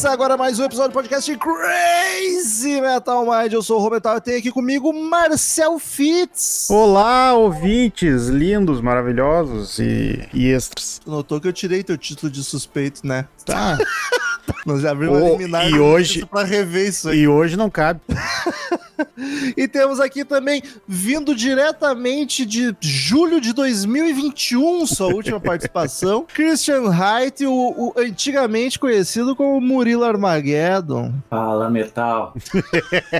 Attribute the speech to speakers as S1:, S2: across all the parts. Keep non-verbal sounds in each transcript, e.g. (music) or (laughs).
S1: Começa agora mais um episódio do podcast Crazy Metal Mind. Eu sou o Roberto e tenho aqui comigo Marcel Fitz.
S2: Olá, ouvintes lindos, maravilhosos e, e extras.
S1: Tu notou que eu tirei teu título de suspeito, né?
S2: Tá. (laughs)
S1: Nós já abrimos
S2: Oh,
S1: eliminar
S2: e hoje-
S1: pra rever isso aí.
S2: e hoje não cabe. (laughs) (laughs)
S1: E temos aqui também, vindo diretamente de julho de 2021, sua última (laughs) participação, Christian Haidt, o, o antigamente conhecido como Murilo Armageddon.
S3: Fala, metal.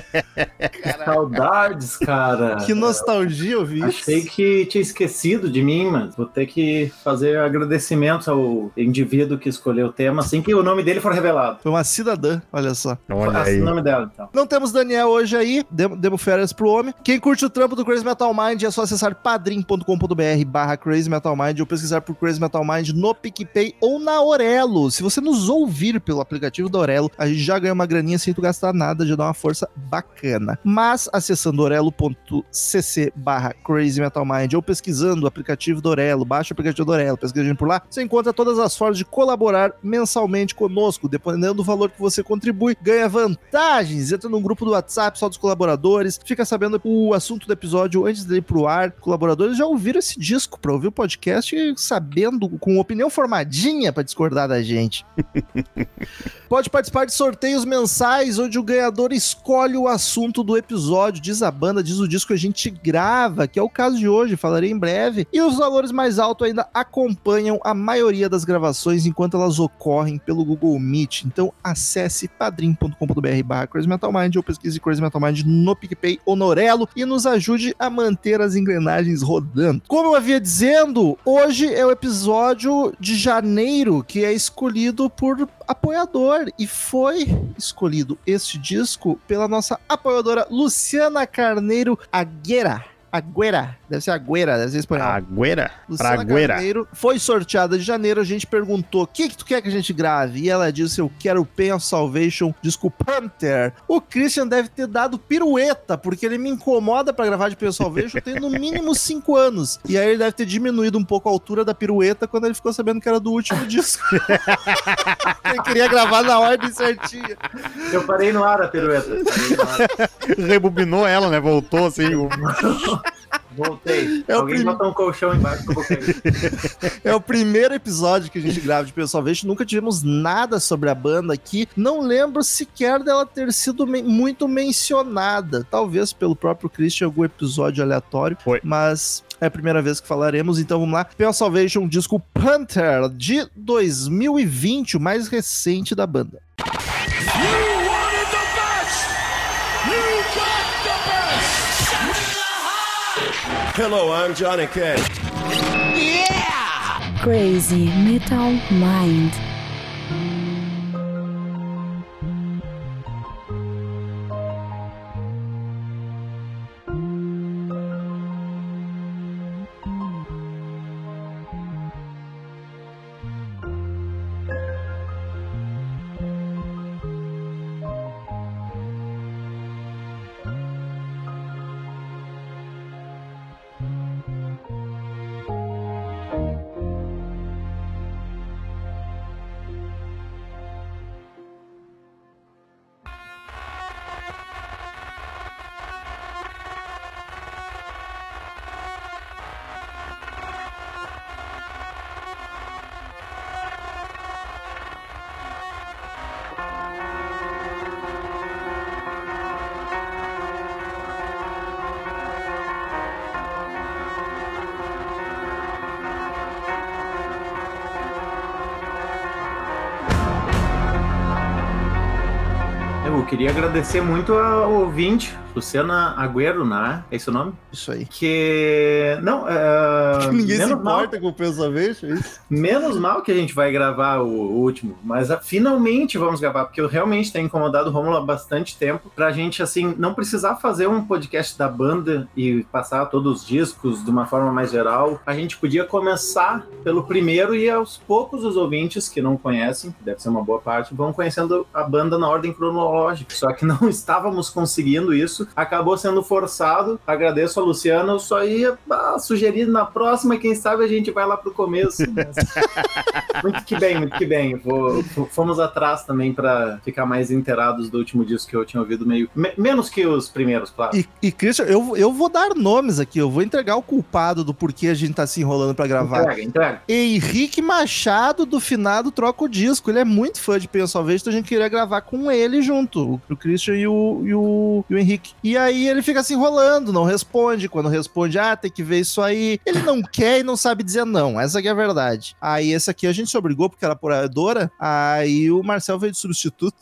S3: (laughs) Saudades, cara.
S1: Que nostalgia eu vi.
S3: Achei que tinha esquecido de mim, mas vou ter que fazer agradecimentos ao indivíduo que escolheu o tema assim que o nome dele for revelado.
S1: Foi uma cidadã, olha só.
S2: Olha aí.
S3: o nome dela, então.
S1: Não temos Daniel hoje aí, demo, férias pro homem. Quem curte o trampo do Crazy Metal Mind é só acessar padrim.com.br barra Crazy Metal Mind ou pesquisar por Crazy Metal Mind no PicPay ou na Orelo. Se você nos ouvir pelo aplicativo da Orelo, a gente já ganha uma graninha sem tu gastar nada, já dá uma força bacana. Mas acessando orelo.cc barra Crazy Metal Mind ou pesquisando o aplicativo da Orelo, baixa o aplicativo da Orelo, pesquisa a gente por lá, você encontra todas as formas de colaborar mensalmente conosco. Dependendo do valor que você contribui, ganha vantagens. Entra no grupo do WhatsApp só dos colaboradores, fica sabendo o assunto do episódio antes dele ir pro ar. Colaboradores já ouviram esse disco pra ouvir o podcast sabendo, com opinião formadinha pra discordar da gente. (laughs) Pode participar de sorteios mensais, onde o ganhador escolhe o assunto do episódio, diz a banda, diz o disco que a gente grava, que é o caso de hoje, falarei em breve. E os valores mais altos ainda acompanham a maioria das gravações enquanto elas ocorrem pelo Google Meet. Então acesse padrim.com.br barra Crazy Metal Mind ou pesquise Crazy Metal Mind no PicPay ou no Orelo e nos ajude a manter as engrenagens rodando. Como eu havia dizendo, hoje é o episódio de janeiro que é escolhido por apoiador e foi escolhido este disco pela nossa apoiadora Luciana Carneiro Aguera. Aguera, deve ser Aguera, deve ser espanhol.
S2: Agüera. Pra
S1: Luciana
S2: Agüera.
S1: Carneiro foi sorteada de janeiro. A gente perguntou: o que, que tu quer que a gente grave? E ela disse: Eu quero Pain of Salvation, disco Panther. O Christian deve ter dado pirueta, porque ele me incomoda pra gravar de Pain of Salvation. Tem no mínimo (laughs) 5 anos. E aí ele deve ter diminuído um pouco a altura da pirueta quando ele ficou sabendo que era do último disco. (laughs) ele queria gravar na ordem certinha.
S3: Eu parei no ar a pirueta.
S2: Rebobinou ela, né? Voltou assim. (laughs)
S3: Voltei.
S1: É o
S3: Alguém
S1: prim-
S3: botou um colchão embaixo que eu vou cair.
S1: É o primeiro episódio que a gente grava de of Salvation. Nunca tivemos nada sobre a banda aqui. Não lembro sequer dela ter sido men- muito mencionada. Talvez pelo próprio Christian, algum episódio aleatório.
S2: Foi.
S1: Mas é a primeira vez que falaremos. Então vamos lá. Of Salvation, disco Panther, de 2020, o mais recente da banda.
S4: Hello, I'm Johnny Cash. Yeah!
S5: Crazy Metal Mind.
S3: Queria agradecer muito ao ouvinte, Luciana Agüero, né? É esse o nome?
S1: Isso aí.
S3: Que. Não, é. (laughs)
S1: Ninguém se
S3: menos mal-
S1: importa com o Salvation, é isso?
S3: Menos mal que a gente vai gravar o, último, mas ah, finalmente vamos gravar, porque eu realmente tenho incomodado o Romulo há bastante tempo pra gente, assim, não precisar fazer um podcast da banda e passar todos os discos de uma forma mais geral. A gente podia começar pelo primeiro e aos poucos os ouvintes que não conhecem, que deve ser uma boa parte, vão conhecendo a banda na ordem cronológica. Só que não (laughs) estávamos conseguindo isso disso. Acabou sendo forçado. Agradeço a Luciana. Eu só ia ah, sugerir na próxima, quem sabe a gente vai lá pro começo. Mas... (laughs) muito que bem, muito que bem. Vou, fomos atrás também para ficar mais inteirados do último disco que eu tinha ouvido meio. me- menos que os primeiros, claro.
S1: E, e Christian, eu, eu vou dar nomes aqui, eu vou entregar o culpado do porquê a gente tá se enrolando pra gravar.
S3: Entrega, entrega.
S1: Henrique Machado do finado troca o disco. Ele é muito fã de Penha Salvation, então a gente queria gravar com ele junto, o, o Christian e o, e, o, e o Henrique. E aí ele fica se enrolando, não responde. Quando responde, ah, tem que ver isso aí. Ele não quer e não sabe dizer não. Essa é a verdade. Aí esse aqui a gente se obrigou porque era apoiadora. Aí o Marcel veio de substituto.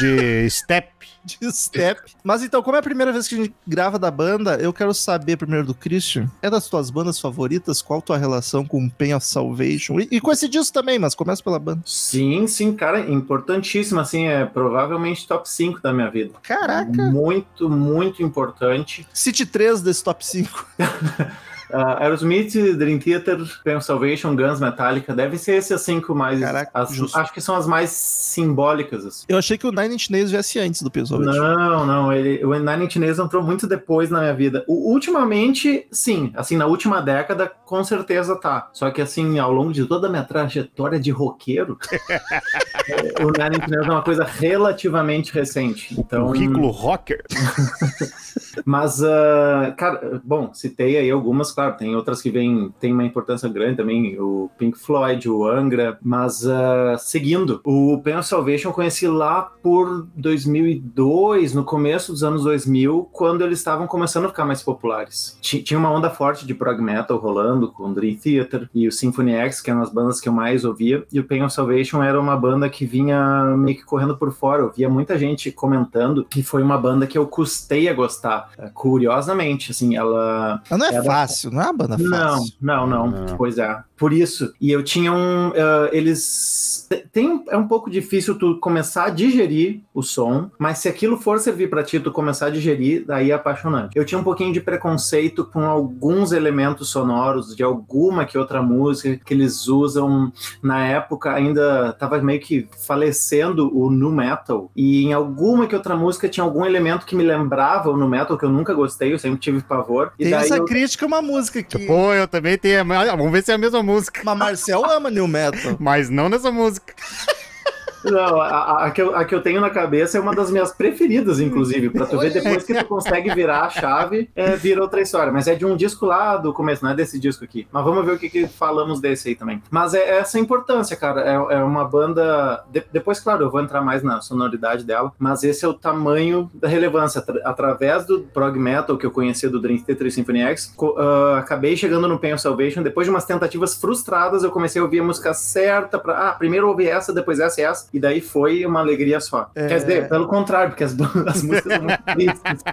S2: De (laughs) step. (laughs)
S1: de step. Mas então, como é a primeira vez que a gente grava da banda, eu quero saber primeiro do Christian. É das tuas bandas favoritas? Qual tua relação com Pain of Salvation? E, e com esse disco também, mas começa pela banda.
S3: Sim, sim, cara, importantíssimo, assim, é provavelmente top 5 da minha vida.
S1: Caraca!
S3: Muito, muito importante.
S1: City 3 desse top 5. (laughs)
S3: Uh, Aerosmith, Dream Theater, Pain Salvation, Guns, Metallica, devem ser esses cinco mais.
S1: Caraca,
S3: as- acho que são as mais simbólicas. Assim.
S1: Eu achei que o Nine Inch Nails viesse antes do Pain Salvation.
S3: Não, não, ele, o Nine Inch Nails entrou muito depois na minha vida. O- ultimamente, sim, assim, na última década, com certeza tá. Só que, assim, ao longo de toda a minha trajetória de roqueiro, (laughs) o Nine Inch Nails é uma coisa relativamente recente. Então,
S2: Currículo rocker. (laughs)
S3: Mas, ah, cara, bom, citei aí algumas, claro, tem outras que vêm, tem uma importância grande também, o Pink Floyd, o Angra, mas ah, seguindo, o Pain of Salvation eu conheci lá por 2002, no começo dos anos 2000, quando eles estavam começando a ficar mais populares. Ti- Tinha uma onda forte de prog metal rolando com o Dream Theater e o Symphony X, que eram as bandas que eu mais ouvia, e o Pain of Salvation era uma banda que vinha meio que correndo por fora. Eu via muita gente comentando que foi uma banda que eu custei a gostar. Eh, Curiosamente, assim, ela
S1: Mas não é
S3: Era-
S1: fácil, não é uma banda
S3: não,
S1: fácil.
S3: não, não,
S2: Não.
S3: Pois é. Por isso. E eu tinha um. eh, eles. te- Tem, é um pouco difícil tu começar a digerir o som, mas se aquilo for servir pra ti, tu começar a digerir, daí é apaixonante. Eu tinha um pouquinho de preconceito com alguns elementos sonoros de alguma que outra música que eles usam. Na época ainda tava meio que falecendo o nu metal, e em alguma que outra música tinha algum elemento que me lembrava o nu metal, que eu nunca gostei, eu sempre tive pavor. E
S1: Tem
S3: daí
S1: essa
S3: eu-
S1: crítica, uma música que.
S2: Pô, eu também tenho. a- Vamos ver se é a mesma música.
S1: Mas Marcel ama New Metal.
S2: Mas não nessa música.
S3: Não, a, a- a que eu, a que eu tenho na cabeça é uma das minhas preferidas, inclusive. Pra tu ver, depois que tu consegue virar a chave, é, vira outra história. Mas é de um disco lá do começo, não é desse disco aqui. Mas vamos ver o que, que falamos desse aí também. Mas é essa importância, cara. É, é uma banda. de- depois, claro, eu vou entrar mais na sonoridade dela. Mas esse é o tamanho da relevância. Atra- através do prog metal que eu conhecia do Dream Theater Symphony X, ah, acabei chegando no Pain of Salvation. Depois de umas tentativas frustradas, eu comecei a ouvir a música certa. Pra, ah, primeiro ouvi essa, depois essa e essa. E daí foi uma alegria só.
S1: É.
S3: Quer dizer, pelo contrário, porque as, (laughs) as músicas são muito tristes.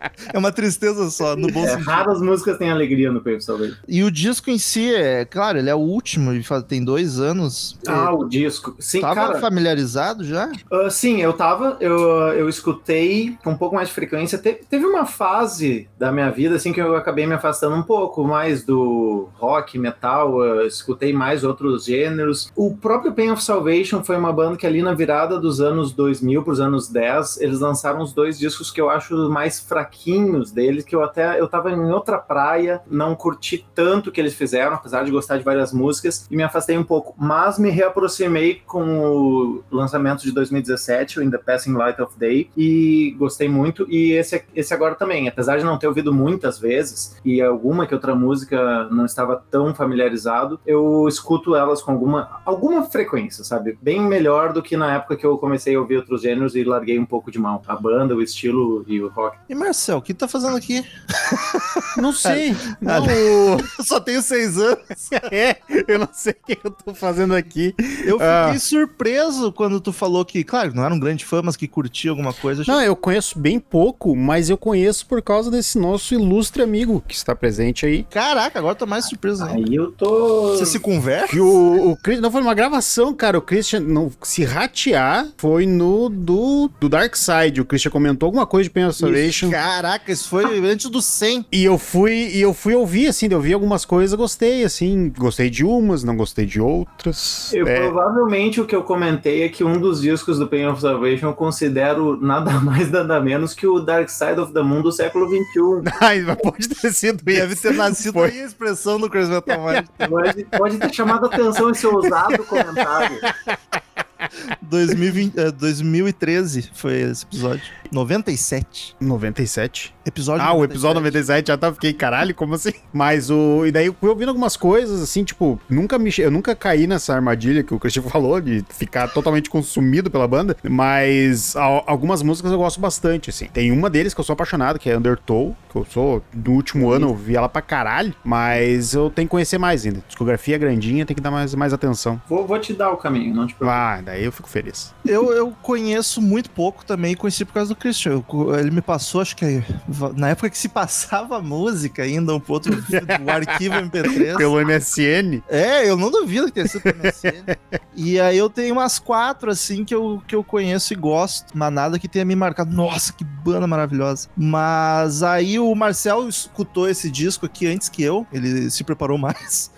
S3: (laughs)
S1: É uma tristeza só, no bom
S3: É,
S1: sentido.
S3: raras músicas têm alegria no Pain of Salvation.
S1: E o disco em si, é claro, ele é o último, ele tem dois anos.
S3: Ah,
S1: É,
S3: o disco. Sim,
S1: Tava
S3: cara.
S1: familiarizado já?
S3: Ah, sim, eu tava, eu, eu escutei com um pouco mais de frequência. Te- teve uma fase da minha vida, assim, que eu acabei me afastando um pouco mais do rock, metal, eu escutei mais outros gêneros. O próprio Pain of Salvation foi uma banda que ali na virada dos anos 2000 pros anos 10, eles lançaram os dois discos que eu acho mais fraquinhos deles, que eu até, eu tava em outra praia, não curti tanto o que eles fizeram, apesar de gostar de várias músicas, e me afastei um pouco, mas me reaproximei com o lançamento de 2017, o In the Passing Light of Day, e gostei muito, e esse, esse agora também, apesar de não ter ouvido muitas vezes, e alguma que outra música não estava tão familiarizado, eu escuto elas com alguma, alguma frequência, sabe? Bem melhor do que na época que eu comecei a ouvir outros gêneros e larguei um pouco de mão. A banda, o estilo e o rock.
S1: E Marcel, o que tu tá fazendo aqui? (laughs)
S2: Não sei. Não,
S1: Eu só tenho seis anos. (laughs)
S2: é, eu não sei o que eu tô fazendo aqui.
S1: Eu fiquei
S2: Ah.
S1: surpreso quando tu falou que, claro, não era um grande fã, mas que curtia alguma coisa.
S2: Não, eu conheço bem pouco, mas eu conheço por causa desse nosso ilustre amigo que está presente aí.
S1: Caraca, agora eu tô mais surpreso ainda.
S3: Aí eu tô.
S1: Você se conversa?
S2: Que o, o Chris- não foi uma gravação, cara. O Christian não se ratear foi no do, do Dark Side. O Christian comentou alguma coisa de Pain of Salvation.
S1: Caraca, isso foi antes do 100.
S2: E eu fui, e eu fui ouvir, assim, eu vi algumas coisas, gostei, assim, gostei de umas, não gostei de outras.
S3: Eu,
S2: É,
S3: Provavelmente o que eu comentei é que um dos discos do Pain of Salvation eu considero nada (laughs) mais, nada menos que o Dark Side of the Moon do século XXI. (laughs)
S2: Ai, mas pode ter sido
S1: Deve
S2: isso.
S1: ter nascido
S2: Foi.
S1: aí a expressão do Crazy Metal Mind. (laughs)
S3: Pode, pode ter chamado a atenção esse ousado comentário.
S1: 2020, eh, 2013 foi esse episódio. 97.
S2: 97.
S1: Episódio
S2: Ah, o episódio 97 já tá, fiquei, caralho, como assim? Mas o. E daí eu fui ouvindo algumas coisas, assim, tipo, nunca me. Eu nunca caí nessa armadilha que o Cristian falou, de ficar totalmente consumido pela banda. Mas al- algumas músicas eu gosto bastante, assim. Tem uma deles que eu sou apaixonado, que é Undertow, que eu sou. No último ano eu vi ela pra caralho. Mas eu tenho que conhecer mais ainda. Discografia é grandinha, tem que dar mais, mais atenção.
S3: Vou, vou te dar o caminho, não te preocupes.
S2: Ah, daí eu fico feliz.
S1: Eu, eu conheço muito pouco também, conheci por causa do Christian. Eu ele me passou, acho que na época que se (laughs) passava música ainda, um outro o arquivo (laughs) MP3.
S2: Pelo MSN.
S1: É, eu não duvido que tenha sido pelo MSN. (laughs) e aí eu tenho umas quatro, assim, que eu, que eu conheço e gosto, mas nada que tenha me marcado. Nossa, que banda maravilhosa. Mas aí o Marcel escutou esse disco aqui antes que eu, ele se preparou mais.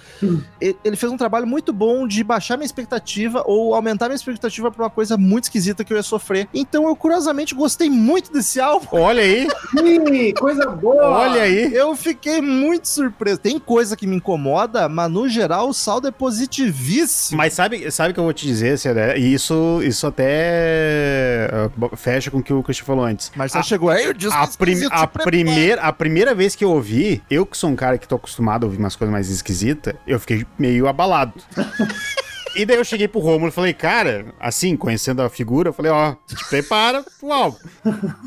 S1: Ele fez um trabalho muito bom de baixar minha expectativa ou aumentar minha expectativa pra uma coisa muito esquisita que eu ia sofrer. Então eu, curiosamente, gostei muito desse álbum.
S2: Olha aí,
S3: Ih, coisa boa!
S2: olha aí.
S1: Eu fiquei muito surpreso. Tem coisa que me incomoda, mas no geral o saldo é positivíssimo.
S2: Mas sabe, sabe o que eu vou te dizer, Cedé? E isso, isso até uh, fecha com o que o Christian falou antes.
S1: Mas você chegou aí, o disco
S2: A, prim- a primeira, a primeira vez que eu ouvi, eu que sou um cara que tô acostumado a ouvir umas coisas mais esquisitas, eu fiquei meio abalado. E daí eu cheguei pro Romulo e falei, cara, assim, conhecendo a figura, eu falei, ó, te prepara pro álbum.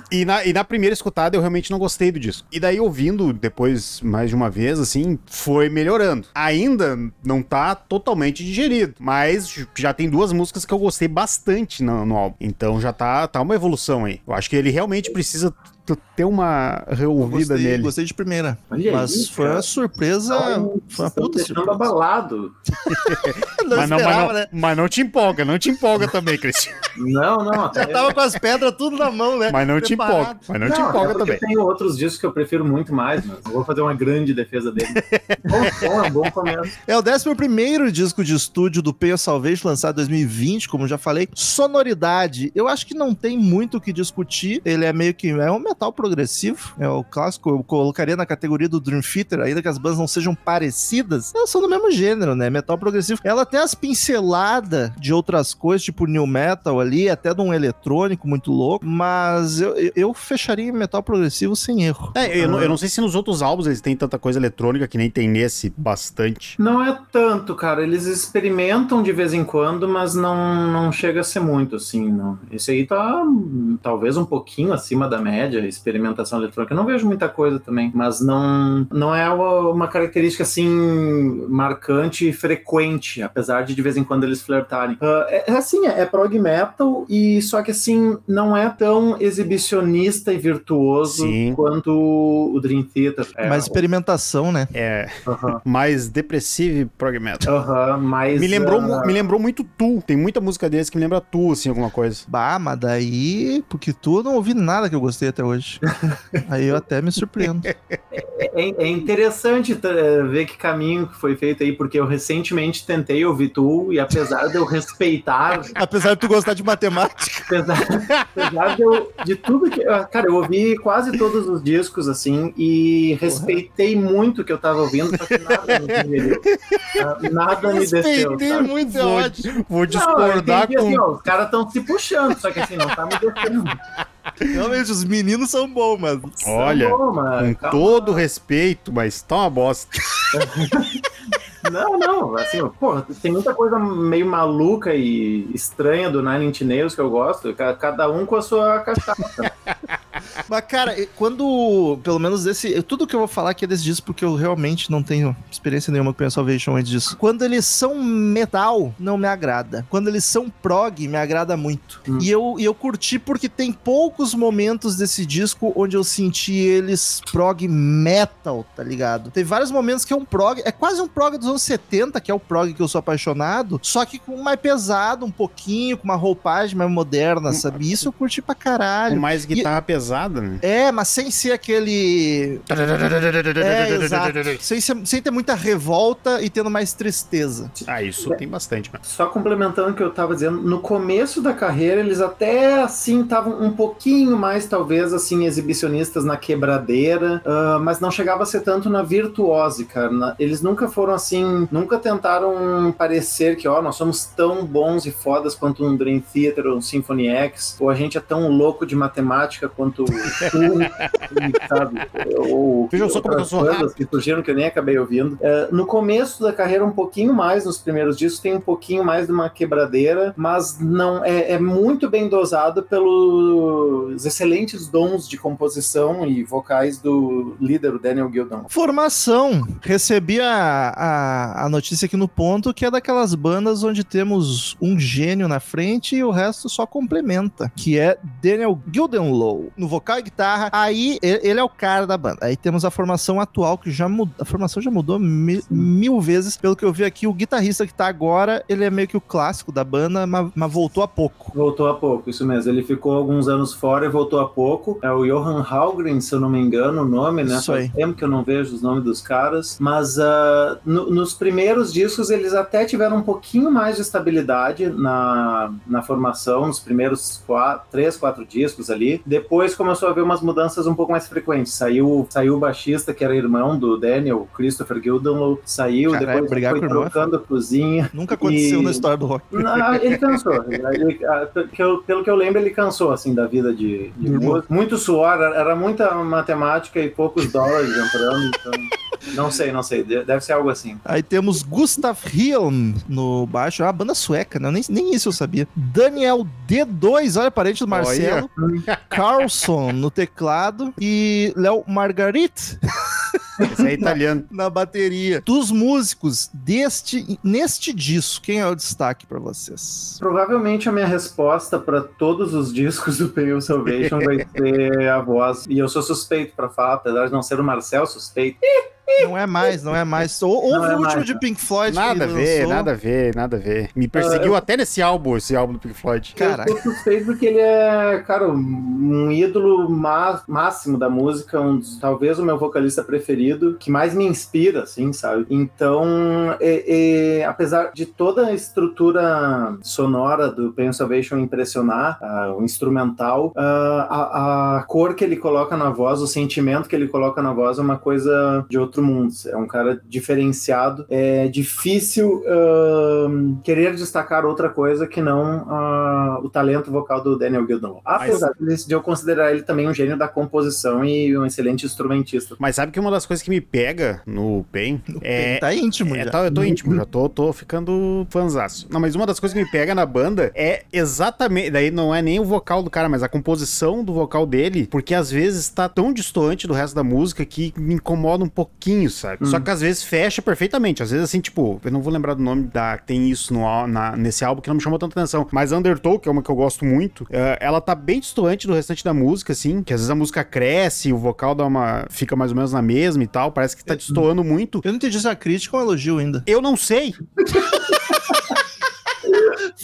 S2: E na, e na primeira escutada eu realmente não gostei do disco. E daí ouvindo depois mais de uma vez, assim, foi melhorando. Ainda não tá totalmente digerido, mas já tem duas músicas que eu gostei bastante no, no álbum. Então já tá, tá uma evolução aí. Eu acho que ele realmente precisa ter uma reouvida
S1: Gostei,
S2: nele.
S1: gostei de primeira.
S3: Olha
S1: mas
S3: aí,
S1: foi
S3: cara.
S1: uma surpresa.
S3: Então,
S1: foi uma puta
S3: deixando
S1: surpresa.
S3: abalado.
S1: Não (laughs)
S2: mas, não, mas, não,
S1: né?
S2: mas não te empolga, não te empolga também, Cristian.
S3: Não, não.
S1: Já tava com as pedras tudo na mão, né?
S2: Mas não te
S1: Preparado.
S2: empolga, mas não, te
S3: Não,
S2: empolga
S3: até porque
S2: também.
S3: Tem outros discos que eu prefiro muito mais, mas vou fazer uma grande defesa dele. (laughs) bom, bom, é um bom começo.
S1: É o 11 disco de estúdio do of Salvation, lançado em 2020, como já falei. Sonoridade, eu acho que não tem muito o que discutir. Ele é meio que é um metal progressivo, é o clássico. Eu colocaria na categoria do Dream Theater, ainda que as bandas não sejam parecidas, elas são do mesmo gênero, né? Metal progressivo. Ela tem as pinceladas de outras coisas, tipo new metal ali, até de um eletrônico muito louco, mas eu, eu- fecharia metal progressivo sem erro.
S2: É, eu, não, eu não sei se nos outros álbuns eles têm tanta coisa eletrônica que nem tem nesse bastante.
S3: Não é tanto, cara. Eles experimentam de vez em quando, mas não, não chega a ser muito, assim, não. Esse aí tá talvez um pouquinho acima da média, experimentação eletrônica. Eu não vejo muita coisa também, mas não, não é uma, característica, assim, marcante e frequente, apesar de de vez em quando eles flertarem. Ah, é, é assim, é, é prog metal, e só que, assim, não é tão exibicionista e virtuoso
S2: Sim.
S3: quanto o Dream Theater. É,
S1: Mas experimentação, né?
S2: É (laughs) mais depressivo e prog metal.
S3: aham, mas...
S2: Me lembrou, mu- me lembrou muito Tu. Tem muita música deles que me lembra Tu, assim, alguma coisa.
S1: Bah, mas daí, porque tu eu não ouvi nada que eu gostei até hoje. Aí eu até me surpreendo.
S3: É, é interessante tá, é, ver que caminho que foi feito aí, porque eu recentemente tentei ouvir tu, e apesar de eu respeitar, (laughs)
S1: Apesar de tu gostar de matemática.
S3: apesar, apesar de, eu, de tudo que. ah, Cara, eu ouvi quase todos os discos, assim, e respeitei muito o que eu tava ouvindo, só que nada me digeriu. Ah, Nada me desceu. sabe?
S1: muito,
S2: Vou- Vou
S3: Não, eu
S2: discordar
S3: entendi
S2: com.
S3: assim, ó, os caras estão se puxando, só que assim, não tá me descendo.
S1: Realmente, os meninos são bons, mas.
S2: Olha,
S3: bom, mano,
S2: com
S3: calma.
S2: todo respeito, mas tá uma bosta. (laughs)
S3: Não, não, assim, pô, tem muita coisa meio maluca e estranha do Nine Inch Nails que eu gosto, ca- cada um com a sua cachaça.
S1: Mas, cara, quando. Pelo menos desse. Tudo que eu vou falar aqui é desse disco, porque eu realmente não tenho experiência nenhuma com o Salvation antes disso. Quando eles são metal, não me agrada. Quando eles são prog, me agrada muito.
S3: Hum.
S1: E, eu, e eu curti porque tem poucos momentos desse disco onde eu senti eles prog metal, tá ligado? Tem vários momentos que é um prog. É quase um prog dos anos 70, que é o prog que eu sou apaixonado, só que com mais pesado, um pouquinho, com uma roupagem mais moderna, sabe? Isso eu curti pra
S2: Com
S1: caralho.
S2: mais guitarra pesada, né?
S1: É, mas sem ser aquele. É, exato. Sem, ser- sem ter muita revolta e tendo mais tristeza.
S2: Ah, isso tem bastante, mano.
S3: Só complementando o que eu tava dizendo, no começo da carreira eles até assim estavam um pouquinho mais, talvez, assim, exibicionistas na quebradeira, ah, mas não chegava a ser tanto na virtuose, cara. Na- eles nunca foram assim, nunca tentaram parecer que, ó, nós somos tão bons e fodas quanto um Dream Theater ou um Symphony X, ou a gente é tão louco de matemática quanto sabe? Ou
S2: Vejam só como eu sou
S3: bandas que surgiram que eu nem acabei ouvindo. É, no começo da carreira, um pouquinho mais, nos primeiros discos, tem um pouquinho mais de uma quebradeira, mas não é, é muito bem dosado pelos excelentes dons de composição e vocais do líder, o Daniel Gildon.
S1: Formação. Recebi a, a, a notícia aqui no ponto que é daquelas bandas onde temos um gênio na frente e o resto só complementa, que é Daniel Gildenlow. No vocal e guitarra, aí ele é o cara da banda. Aí temos a formação atual, que já mudou. A formação já mudou mi- mil vezes. Pelo que eu vi aqui, o guitarrista que tá agora, ele é meio que o clássico da banda, mas, mas voltou há pouco.
S3: Voltou há pouco, isso mesmo. Ele ficou alguns anos fora e voltou há pouco. É o Johan Halgren, se eu não me engano, o nome, né?
S1: Isso
S3: Faz
S1: aí.
S3: tempo que eu não vejo os nomes dos caras. Mas ah, no- nos primeiros discos eles até tiveram um pouquinho mais de estabilidade na, na formação, nos primeiros quatro, três, quatro discos ali. Depois começou a haver umas mudanças um pouco mais frequentes. Saiu, saiu o baixista, que era irmão do Daniel, Christopher Gildenlow, saiu.
S1: Caralho,
S3: depois foi
S1: é
S3: trocando a cozinha.
S1: Nunca aconteceu
S3: E-
S1: na história do rock.
S3: Não, ele cansou. (laughs) Ele, ah, pelo que eu lembro, ele cansou assim da vida de, de. Muito suor, era muita matemática e poucos dólares entrando. Então, não sei, não sei. de- Deve ser algo assim.
S1: Aí temos Gustav Hilm no baixo, é uma banda sueca, né? Nem, nem isso eu sabia. Daniel D2, olha, parente do Marcelo. (laughs) Carlson no teclado e Léo Margarit (laughs)
S2: Esse é (laughs) italiano.
S1: na bateria. Dos músicos deste neste disco, quem é o destaque pra vocês?
S3: Provavelmente a minha resposta para todos os discos do Pale Salvation vai (laughs) ser a voz. E eu sou suspeito para falar, apesar de não ser o Marcel suspeito.
S1: Não é mais, não é mais. Ou- Houve
S3: Não é
S1: o último
S3: mais,
S1: de? Pink Floyd
S2: Nada a ver,
S1: lançou.
S2: nada a ver, nada a ver. Me perseguiu até nesse álbum, esse álbum do Pink Floyd.
S1: Caraca.
S3: Eu sou suspeito porque ele é, cara, um ídolo má- máximo da música, um dos- talvez o meu vocalista preferido, que mais me inspira, assim, sabe? Então, é- é, apesar de toda a estrutura sonora do Pain Salvation impressionar, ah, o instrumental, ah, a, a cor que ele coloca na voz, o sentimento que ele coloca na voz é uma coisa de outro mundo. É um cara diferenciado. É difícil ahn, querer destacar outra coisa que não o talento vocal do Daniel Gilden. Apesar de- de eu considerar ele também um gênio da composição e um excelente instrumentista.
S2: Mas sabe que uma das coisas que me pega no Pain (laughs) é.
S1: Tá íntimo
S2: É,
S1: já.
S2: tá, eu tô (laughs) íntimo, já tô, tô ficando fanzaço. Não, mas uma das coisas que me pega na banda é exatamente. Daí não é nem o vocal do cara, mas a composição do vocal dele, porque às vezes tá tão distante do resto da música que me incomoda um pouquinho, sabe? Só que às vezes fecha perfeitamente. Às vezes, assim, tipo, eu não vou lembrar do nome da. Tem isso no, na- nesse álbum que não me chamou tanta atenção. Mas Undertow, que é uma que eu gosto muito, é, ela tá bem distante do restante da música, assim, que às vezes a música cresce, o vocal dá uma. fica mais ou menos na mesma e tal. Parece que tá destoando muito.
S1: Eu não entendi se é crítica ou um elogio ainda.
S2: Eu não sei. (laughs)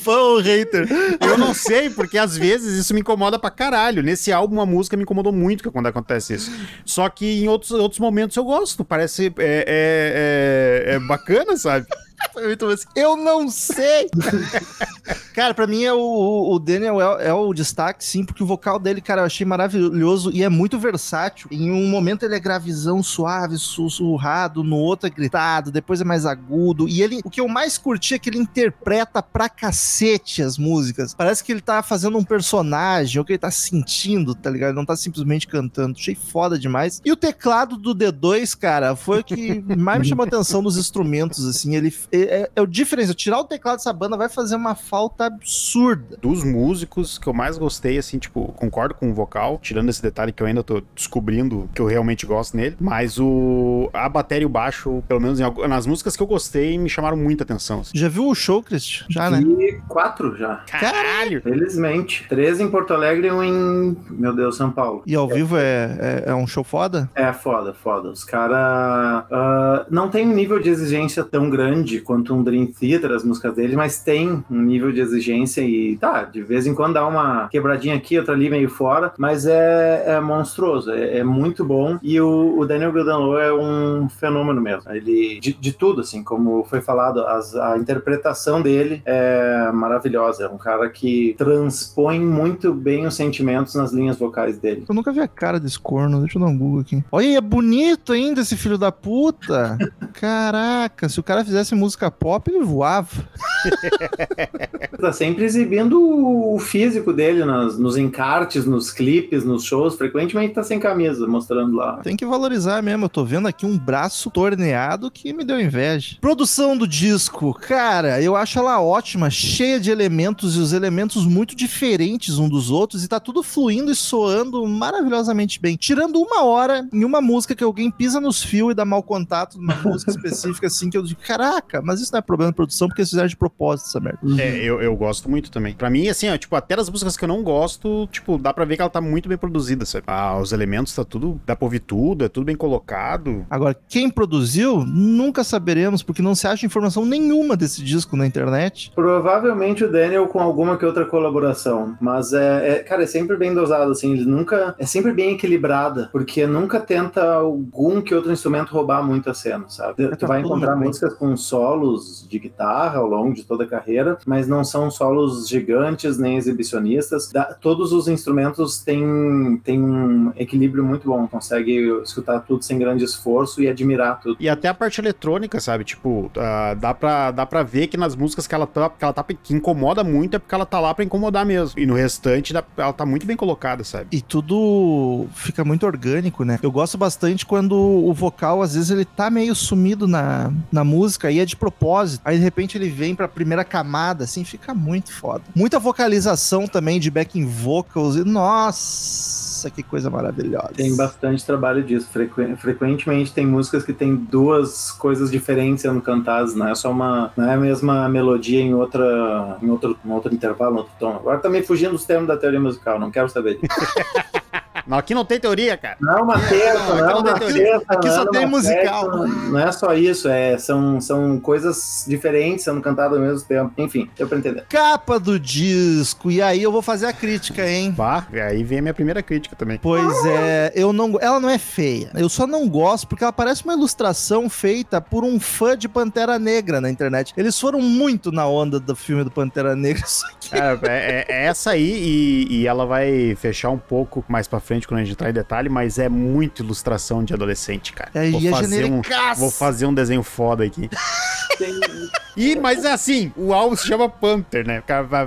S1: Fã ou hater?
S2: Eu não sei, porque às vezes isso me incomoda pra caralho. Nesse álbum, a música me incomodou muito quando acontece isso. Só que em outros, outros momentos eu gosto. Parece é, é, é, é bacana, sabe?
S1: Eu não sei. (laughs) cara, pra mim é o, o Daniel é, é o destaque, sim, porque o vocal dele, cara, eu achei maravilhoso e é muito versátil. Em um momento ele é gravizão, suave, sussurrado, no outro é gritado, depois é mais agudo. E ele, o que eu mais curti é que ele interpreta pra cacete as músicas. Parece que ele tá fazendo um personagem, ou que ele tá sentindo, tá ligado? Ele não tá simplesmente cantando. Achei foda demais. E o teclado do D2, cara, foi o que mais me chamou atenção dos instrumentos, assim. Ele é, é, é o diferença. Tirar o teclado dessa banda vai fazer uma falta absurda.
S2: Dos músicos que eu mais gostei, assim, tipo, concordo com o vocal, tirando esse detalhe que eu ainda tô descobrindo que eu realmente gosto nele. Mas o a bateria e o baixo, pelo menos em nas músicas que eu gostei, me chamaram muita atenção. assim.
S1: Já viu o show, Christian? Já, né?
S3: E quatro já.
S2: Caralho!
S3: Felizmente. Três em Porto Alegre e um em, meu Deus, São Paulo.
S1: E ao vivo é, é, é um show foda?
S3: É foda, foda. Os caras não tem um nível de exigência tão grande quanto um Dream Theater, as músicas deles, mas tem um nível de exigência e tá, de vez em quando dá uma quebradinha aqui, outra ali meio fora, mas é, é monstruoso, é, é muito bom e o, o Daniel Goodenow é um fenômeno mesmo. Ele de, de tudo assim, como foi falado, as, a interpretação dele é maravilhosa. É um cara que transpõe muito bem os sentimentos nas linhas vocais dele.
S1: Eu nunca vi a cara desse corno, deixa eu dar um Google aqui. Olha, é bonito ainda esse filho da puta. (laughs) Caraca, se o cara fizesse música pop, ele voava. (laughs)
S3: Tá sempre exibindo o físico dele nas, nos encartes, nos clipes, nos shows. Frequentemente tá sem camisa, mostrando lá.
S1: Tem que valorizar mesmo. Eu tô vendo aqui um braço torneado que me deu inveja. Produção do disco, cara, eu acho ela ótima, cheia de elementos e os elementos muito diferentes um dos outros e tá tudo fluindo e soando maravilhosamente bem. Tirando uma hora em uma música que alguém pisa nos fios e dá mau contato numa música (laughs) específica assim que eu digo, caraca, mas isso não é problema de produção porque eles fizeram de propósito essa merda.
S2: É, eu, eu gosto muito também. Pra mim, assim, ó, tipo, até das músicas que eu não gosto, tipo, dá pra ver que ela tá muito bem produzida, sabe? Ah, os elementos tá tudo, dá pra ouvir tudo, é tudo bem colocado.
S1: Agora, quem produziu, nunca saberemos, porque não se acha informação nenhuma desse disco na internet.
S3: Provavelmente o Daniel com alguma que outra colaboração, mas é, é- cara, é sempre bem dosado, assim, ele nunca, é sempre bem equilibrada, porque nunca tenta algum que outro instrumento roubar muito a cena, sabe? Tu vai
S1: tudo
S3: encontrar
S1: bem.
S3: músicas com solos de guitarra ao longo de toda a carreira, mas não são solos gigantes nem exibicionistas. Da- todos os instrumentos têm, têm um equilíbrio muito bom, consegue escutar tudo sem grande esforço e admirar tudo.
S2: E até a parte eletrônica, sabe? Tipo, ah, dá, pra, dá pra ver que nas músicas que ela tá, que ela tá que incomoda muito é porque ela tá lá pra incomodar mesmo. E no restante, dá- ela tá muito bem colocada, sabe?
S1: E tudo fica muito orgânico, né? Eu gosto bastante quando o vocal, às vezes, ele tá meio sumido na, na música e é de propósito. Aí, de repente, ele vem pra primeira camada, assim, fica muito foda. Muita vocalização também de backing vocals. E, nossa, que coisa maravilhosa.
S3: Tem bastante trabalho disso. Frequ- frequentemente tem músicas que tem duas coisas diferentes sendo cantadas, não é só uma. Não é a mesma melodia em outra. em outro, em outro intervalo, em outro tom. Agora tá me fugindo dos termos da teoria musical, não quero saber disso. (laughs)
S2: Não, aqui não tem teoria, cara.
S3: Não é uma terça,
S2: Não,
S3: não,
S2: aqui
S3: é
S2: não tem
S3: uma
S2: teoria.
S3: terça,
S1: Aqui só tem musical.
S3: não é só isso, é, são, são coisas diferentes sendo cantadas ao mesmo tempo. Enfim, deu pra entender.
S1: Capa do disco. E aí eu vou fazer a crítica, hein?
S2: Bah, aí vem a minha primeira crítica também.
S1: Pois é, eu não, ela não é feia. Eu só não gosto porque ela parece uma ilustração feita por um fã de Pantera Negra na internet. Eles foram muito na onda do filme do Pantera Negra. Isso aqui.
S2: Cara, é, é essa aí e, e ela vai fechar um pouco mais pra frente quando a gente entrar em detalhe, mas é muito ilustração de adolescente, cara.
S1: É,
S2: Vou
S1: e é
S2: fazer um,
S1: genericaço.
S2: vou fazer um desenho foda aqui.
S3: Tem-
S2: E, mas é assim, o álbum se chama Panther, né?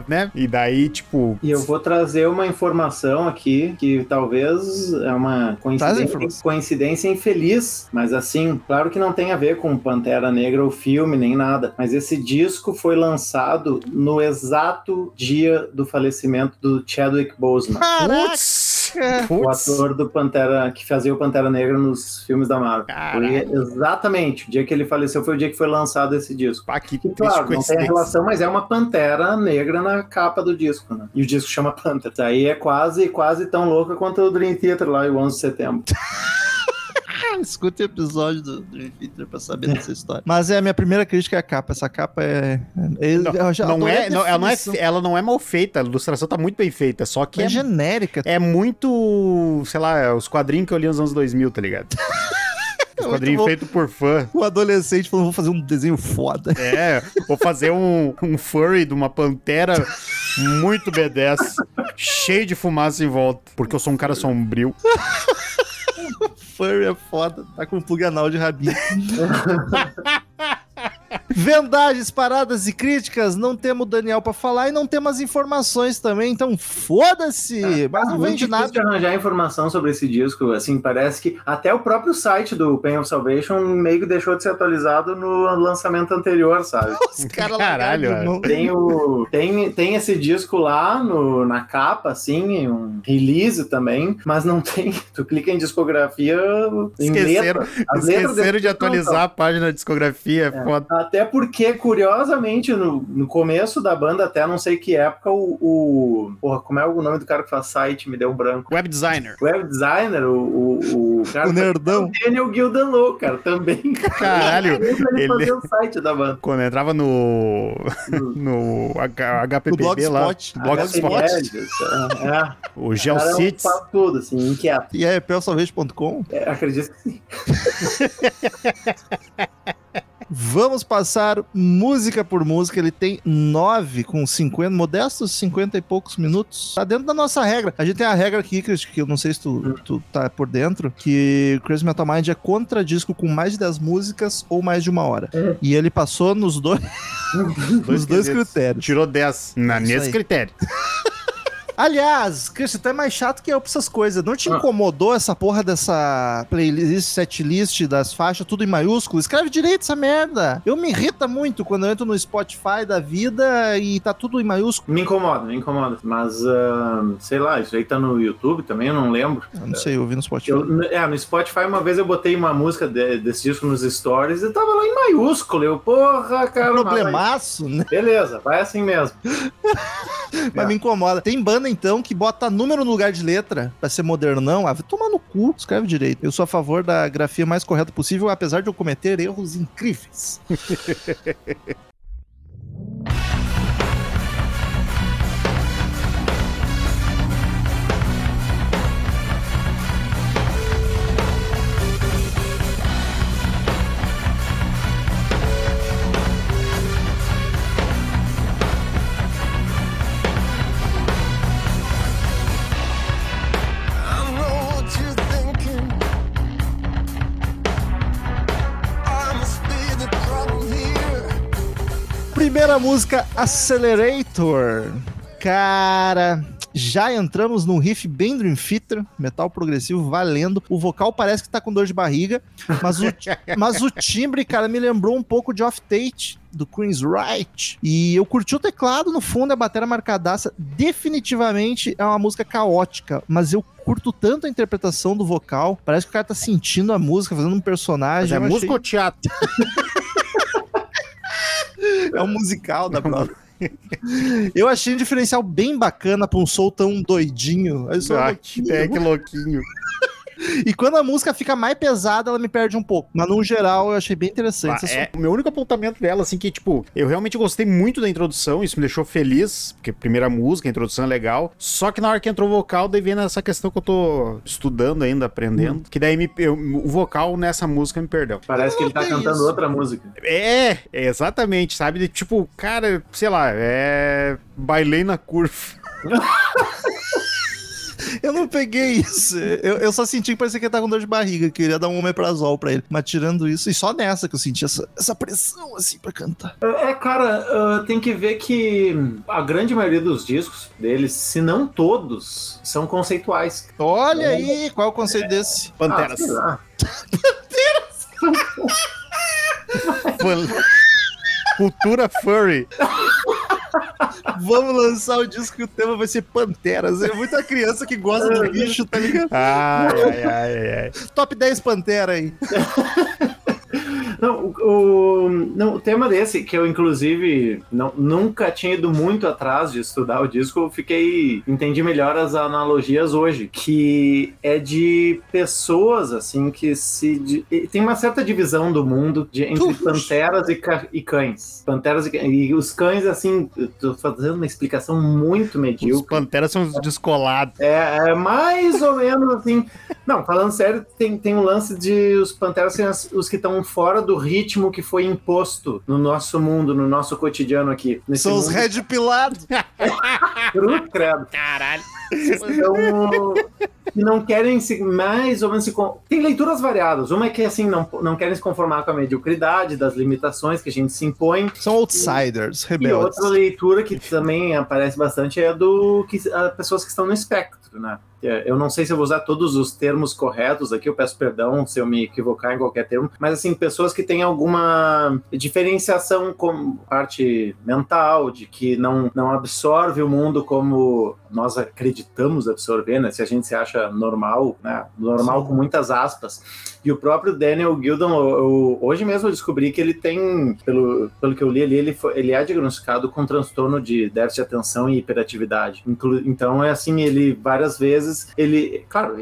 S2: Né? E daí, tipo,
S3: E eu vou trazer uma informação aqui que talvez é uma coincidência, coincidência infeliz, mas assim, claro que não tem a ver com Pantera Negra, o filme, nem nada. Mas esse disco foi lançado no exato dia do falecimento do Chadwick Boseman.
S1: Caraca!
S3: O
S2: putz,
S3: ator do Pantera, que fazia o Pantera Negra nos filmes da Marvel.
S2: Caralho.
S3: exatamente. O dia que ele faleceu foi o dia que foi lançado esse disco.
S2: pá, que triste
S3: claro, não tem relação, mas é uma pantera negra na capa do disco, né? E o disco chama Panther. Aí é quase, quase tão louca quanto o Dream Theater lá, o 11 de setembro. (laughs) (laughs)
S1: Escuta o episódio do Dream Theater pra saber dessa história. Mas é a minha primeira crítica é a capa. Essa capa é. é-
S2: Não,
S1: já
S2: não é, não, ela, não é, ela não é mal feita, a ilustração tá muito bem feita, só que
S1: É
S2: é,
S1: genérica.
S2: é muito, sei lá, os quadrinhos que eu li nos anos 2000, tá ligado? (laughs) Os
S1: muito
S2: quadrinhos
S1: bom.
S2: feitos por fã.
S1: O adolescente falou: vou fazer um desenho foda.
S2: É, vou fazer um, um furry de uma pantera muito B10, cheio de fumaça em volta, porque eu sou um cara sombrio. (laughs)
S1: Furry é foda. Tá com plug anal de rabinho. (laughs) Vendagens, paradas e críticas, não temos o Daniel pra falar e não temos as informações também, então foda-se! Mas não vende nada.
S3: de arranjar informação sobre esse disco, assim, parece que até o próprio site do Pain of Salvation meio que deixou de ser atualizado no lançamento anterior, sabe? (laughs)
S1: Os caras
S2: Caralho.
S3: Tem, o, tem, tem esse disco lá no, na capa, assim, um release também, mas não tem. (laughs) Tu clica em discografia em
S2: Esqueceram,
S3: letra. As letras
S2: esqueceram de atualizar a página de discografia, é foda.
S3: Até porque, curiosamente, no, no começo da banda, até não sei que época, o, o. Porra, como é o nome do cara que faz site? Me deu um branco.
S2: Web designer.
S3: Web designer, o, o, o cara.
S1: O nerdão.
S3: O Daniel Gildenlow, cara, também.
S2: Caralho.
S3: Ele
S2: ele-
S3: fazia o site da banda.
S2: Quando eu entrava no.
S3: No- (laughs)
S2: no H-
S1: No
S2: HPPB lá.
S1: Blogspot.
S2: Blogspot.
S3: HTML, É,
S2: O
S3: o cara é um
S2: Geocities.
S3: papo tudo, assim, inquieto.
S1: E é pelsalvage.com.
S3: É, acredito que sim. (laughs)
S1: Vamos passar música por música. Ele tem nove com 50, modestos 50 e poucos minutos. Tá dentro da nossa regra. A gente tem a regra aqui, Chris, que eu não sei se tu, tu tá por dentro, que Crazy Metal Mind é contra disco com mais de 10 músicas ou mais de uma hora. E ele passou nos dois, (laughs) nos dois critérios.
S2: Tirou 10 na,
S1: Isso
S2: nesse
S1: aí.
S2: critério. (laughs)
S1: Aliás, Chris, tu é mais chato que eu pra essas coisas. Não te
S3: Ah.
S1: incomodou essa porra dessa playlist, setlist das faixas, tudo em maiúsculo? Escreve direito essa merda. Eu me irrita muito quando eu entro no Spotify da vida e tá tudo em maiúsculo.
S3: Me incomoda, me incomoda. Mas, ahn, sei lá, isso aí tá no YouTube também, eu não lembro.
S1: Eu não sei, eu vi no Spotify.
S3: Eu, é, no Spotify, uma vez eu botei uma música de- desse disco nos stories e tava lá em maiúsculo. Eu, porra, cara. mas
S1: Problemaço, né?
S3: Beleza, vai assim mesmo. (laughs)
S1: Mas me incomoda. Tem banda, então, que bota número no lugar de letra pra ser modernão. Ah, vai tomar no cu. Escreve direito. Eu sou a favor da grafia mais correta possível, apesar de eu cometer erros incríveis. (laughs)
S6: here.
S1: Primeira música, Accelerator. Cara, já entramos num riff bem Dream Theater, metal progressivo valendo. O vocal parece que tá com dor de barriga, mas o, (laughs) mas o timbre, cara, me lembrou um pouco de Off Tate, do Queen's Right. E eu curti o teclado, no fundo, a bateria marcadaça. Definitivamente é uma música caótica, mas eu curto tanto a interpretação do vocal. Parece que o cara tá sentindo a música, fazendo um
S2: Mas
S1: personagem.
S2: é
S1: Eu achei-
S2: música ou teatro? (laughs)
S1: É um musical da prova. (laughs) Eu achei um diferencial bem bacana pra um som tão doidinho.
S2: Ah, que, é, que louquinho. (laughs) (laughs)
S1: E quando a música fica mais pesada, ela me perde um pouco. Mas no geral, eu achei bem interessante.
S2: Ah, é, o meu único apontamento dela, assim, que, tipo, eu realmente gostei muito da introdução, isso me deixou feliz, porque primeira música, a introdução é legal. Só que na hora que entrou o vocal, daí vem essa questão que eu tô estudando ainda, aprendendo. Que daí me- eu- o vocal nessa música me perdeu.
S3: Parece que ele tá cantando
S1: isso.
S3: outra música.
S2: É, é, exatamente, sabe? De, tipo, cara, sei lá, é. Bailei na curva. (laughs) (laughs)
S1: Eu não peguei isso. Eu, eu só senti que parecia que ele tá com dor de barriga, que eu queria dar um omeprazol pra ele. Mas tirando isso, e só nessa que eu senti essa, essa pressão, assim, pra cantar.
S3: É, cara, ah, tem que ver que a grande maioria dos discos deles, se não todos, são conceituais.
S1: Olha aí, qual é o conceito desse?
S2: Panteras.
S3: Ah, sei lá. (laughs)
S2: Fan- Cultura furry. (laughs)
S1: Vamos lançar o disco que o tema vai ser Panteras. É muita criança que gosta de bicho, tá ligado?
S2: Ai, ai, ai, ai, ai.
S1: Top 10 Pantera aí. (laughs)
S3: Não, o, o- não, o tema desse, que eu inclusive não, nunca tinha ido muito atrás de estudar o disco, eu fiquei. entendi melhor as analogias hoje. Que é de pessoas, assim, que se. di- e tem uma certa divisão do mundo de- entre panteras e, ca- e cães. Panteras e, e os cães, assim, tô fazendo uma explicação muito
S2: Os
S3: medíocre.
S2: panteras são os descolados.
S3: É, é mais ou menos assim. Não, falando sério, tem, tem um lance de os panteras serem os que estão fora do ritmo que foi imposto no nosso mundo, no nosso cotidiano aqui. Nesse
S1: São os
S3: mundo
S1: Red Pilados. (laughs)
S3: credo.
S2: Caralho.
S3: Então, que não querem se mais ou menos se. Tem leituras variadas. Uma é que assim não, não querem se conformar com a mediocridade, das limitações que a gente se impõe.
S1: São outsiders,
S3: E
S1: rebeldes.
S3: outra leitura que também aparece bastante é do que a pessoas que estão no espectro, né? É, eu não sei se eu vou usar todos os termos corretos aqui, eu peço perdão se eu me equivocar em qualquer termo, mas assim, pessoas que têm alguma diferenciação com parte mental, de que não, não absorve o mundo como nós acreditamos absorver, né? Se a gente se acha normal, né? Normal com muitas aspas. E o próprio Daniel Gildon, eu- eu- hoje mesmo eu descobri que ele tem, pelo, pelo que eu li ali, ele, foi- ele é diagnosticado com transtorno de déficit de atenção e hiperatividade. Inclu- então é assim, ele várias vezes, ele, claro,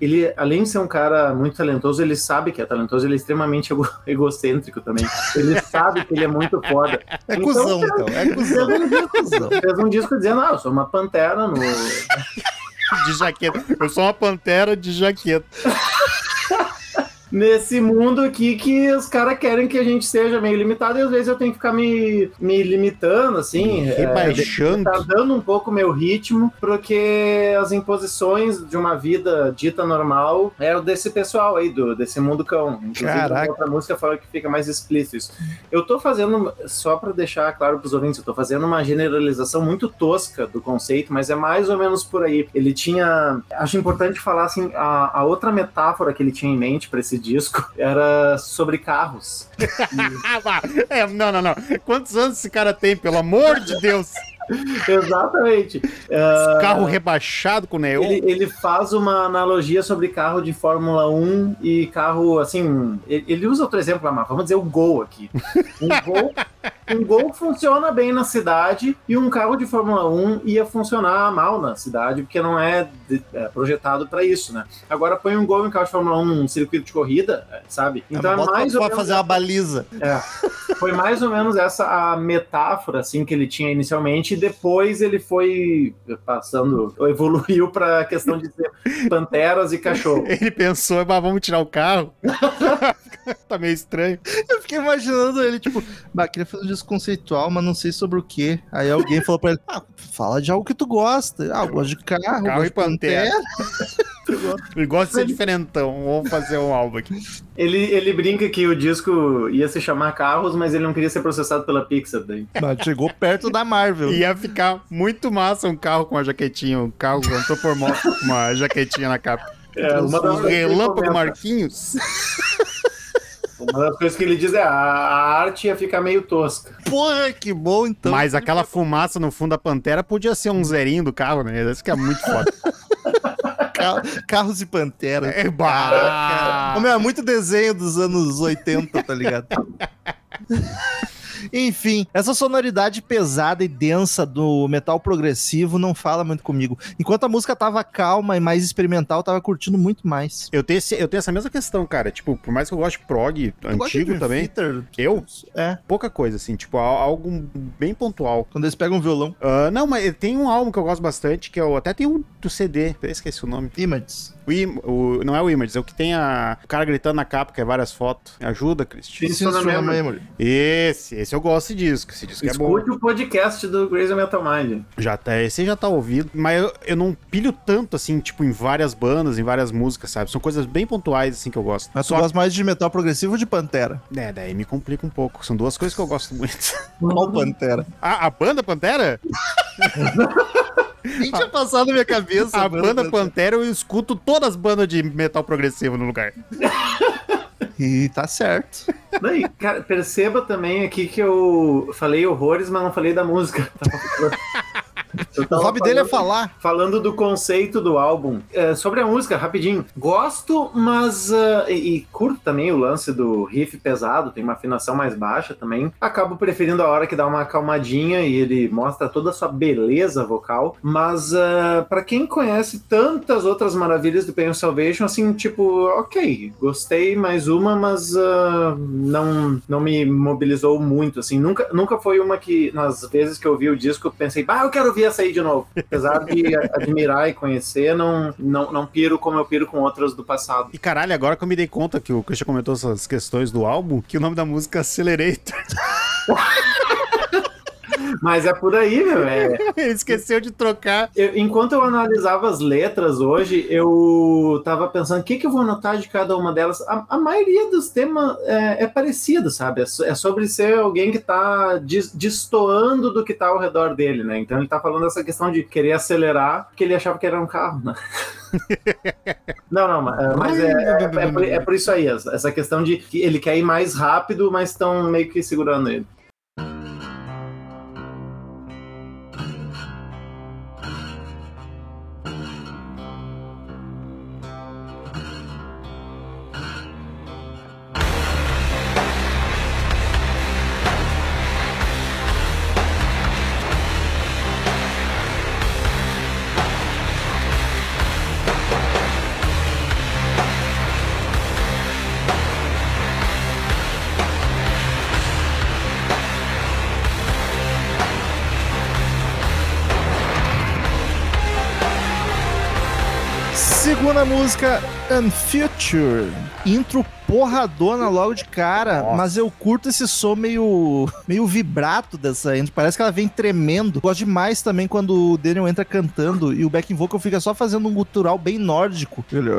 S3: ele, além de ser um cara muito talentoso, ele sabe que é talentoso, ele é extremamente ego- (laughs) egocêntrico também. Ele sabe que ele é muito foda.
S1: É
S3: Então,
S1: cuzão, então. É cuzão. É cuzão.
S3: Fez um disco dizendo, ah, eu sou uma pantera no, (laughs)
S2: De jaqueta. Eu sou uma pantera de jaqueta. (laughs)
S3: nesse mundo aqui que os caras querem que a gente seja meio limitado e às vezes eu tenho que ficar me, me limitando, assim.
S2: Rebaixando.
S3: É, tá dando um pouco meu ritmo, porque as imposições de uma vida dita normal eram desse pessoal aí, do, desse mundo cão. Inclusive,
S1: Caraca.
S3: a outra música fala que fica mais explícito isso. Eu tô fazendo, só pra deixar claro pros ouvintes, eu tô fazendo uma generalização muito tosca do conceito, mas é mais ou menos por aí. Ele tinha. Acho importante falar assim, a, a outra metáfora que ele tinha em mente pra esse disco era sobre carros.
S2: Vá. (laughs) É, não, não, não. Quantos anos esse cara tem, pelo amor de Deus? (laughs)
S3: Exatamente.
S2: Esse carro rebaixado com neon.
S3: Ele, ele faz uma analogia sobre carro de Fórmula 1 e carro, assim. Ele, ele usa outro exemplo, mas vamos dizer o Gol aqui. (laughs) Um Gol, um Gol funciona bem na cidade e um carro de Fórmula 1 ia funcionar mal na cidade, porque não é, de- é projetado para isso, né? Agora põe um Gol em carro de Fórmula 1 num circuito de corrida, é, sabe? Então é
S1: Bota
S3: mais ou
S1: pra
S3: menos
S1: fazer uma baliza.
S3: é. Foi mais ou menos essa a metáfora assim que ele tinha inicialmente e depois ele foi passando, evoluiu para a questão de ser panteras e cachorro.
S2: Ele pensou, mas vamos tirar o carro. (laughs) tá meio estranho.
S1: Eu fiquei imaginando ele, tipo, queria fazer um disco conceitual, mas não sei sobre o que. Aí alguém falou pra ele, ah, fala de algo que tu gosta. Ah, eu gosto de carro,
S2: Carro
S1: gosto
S2: e
S1: de pantera. (laughs)
S2: Ele gosta de ser diferentão. Vamos fazer um álbum aqui.
S3: Ele, ele brinca que o disco ia se chamar Carros, mas ele não queria ser processado pela Pixar daí.
S1: Mas chegou perto da Marvel.
S2: Ia ficar muito massa um carro com uma jaquetinha, um carro com uma jaquetinha na capa.
S3: É, uma das
S2: Um relâmpago. Marquinhos.
S3: Uma das coisas que ele diz é a, a arte ia ficar meio tosca.
S1: Porra, que bom então.
S2: Mas aquela fumaça no fundo da pantera podia ser um zerinho do carro, né? Isso que é muito foda. (laughs)
S1: Ca- Carros e Pantera.
S2: É, bah.
S1: Ô, meu, é muito desenho dos anos 80, tá ligado? (laughs) Enfim, essa sonoridade pesada e densa do metal progressivo não fala muito comigo. Enquanto a música tava calma e mais experimental, eu tava curtindo muito mais.
S2: Eu tenho, esse- eu tenho essa mesma questão, cara. Tipo, por mais que eu goste de prog
S1: Eu gosto de
S2: antigo
S1: Dream
S2: também,
S1: Theater.
S2: eu,
S1: É,
S2: pouca coisa, assim, tipo, al- algo bem pontual.
S1: quando eles pegam um violão.
S2: Ah, não, mas tem um álbum que eu gosto bastante, que eu até tem um do CD, eu esqueci o nome.
S1: Images.
S2: O, Im- o- não é o Images, é o que tem a, o cara gritando na capa, que é várias fotos. Me ajuda, Cristian.
S3: Memory.
S1: Memory.
S2: Esse, esse eu gosto disso, esse disco é bom.
S3: Escute o podcast do Crazy Metal Mind.
S2: Já tá, esse já tá ouvido, mas eu, eu não pilho tanto, assim, tipo, em várias bandas, em várias músicas, sabe? São coisas bem pontuais, assim, que eu gosto.
S1: Mas tu
S2: Só
S1: gosta mais de metal progressivo ou de Pantera?
S2: É, daí me complica um pouco. São duas coisas que eu gosto muito. (laughs)
S1: Qual Pantera?
S2: Ah, a banda Pantera? (laughs)
S1: Nem tinha passado na minha cabeça.
S2: A banda Pantera eu escuto todas as bandas de metal progressivo no lugar. (laughs)
S1: E tá certo.
S3: Cara, perceba também aqui que eu falei horrores, mas não falei da música. (laughs)
S1: O hobby dele é falar.
S3: Falando do conceito do álbum, é, sobre a música, rapidinho. Gosto, mas. ah, e, e curto também o lance do riff pesado, tem uma afinação mais baixa também. Acabo preferindo a hora que dá uma acalmadinha e ele mostra toda a sua beleza vocal. Mas ah, pra quem conhece tantas outras maravilhas do Pain of Salvation, assim, tipo, ok, gostei mais uma, mas ah, não, não me mobilizou muito, assim. Nunca, nunca foi uma que, nas vezes que eu vi o disco, eu pensei, bah, eu quero ouvir essa aí de novo. Apesar de (laughs) admirar e conhecer, não, não, não piro como eu piro com outras do passado.
S2: E caralho, agora que eu me dei conta que o Christian comentou essas questões do álbum, que o nome da música é Accelerator. (laughs)
S3: Mas é por aí, meu. É, (laughs)
S2: Ele esqueceu de trocar.
S3: Eu- enquanto eu analisava as letras hoje, eu tava pensando o que, que eu vou anotar de cada uma delas. A, a maioria dos temas é, é parecido, sabe? É, é sobre ser alguém que tá dis- destoando do que tá ao redor dele, né? Então ele tá falando dessa questão de querer acelerar porque ele achava que era um carro, né? (laughs) não, não, mas, é, mas é, é, é por, é por isso aí, essa essa questão de que ele quer ir mais rápido, mas estão meio que segurando ele.
S1: Música, Unfuture. Intro porradona logo de cara,
S2: Nossa.
S1: mas eu curto esse som meio, (laughs) meio vibrato dessa intro. Parece que ela vem tremendo. Gosto demais também quando o Daniel entra cantando e o backing vocal fica só fazendo um gutural bem nórdico. Ele,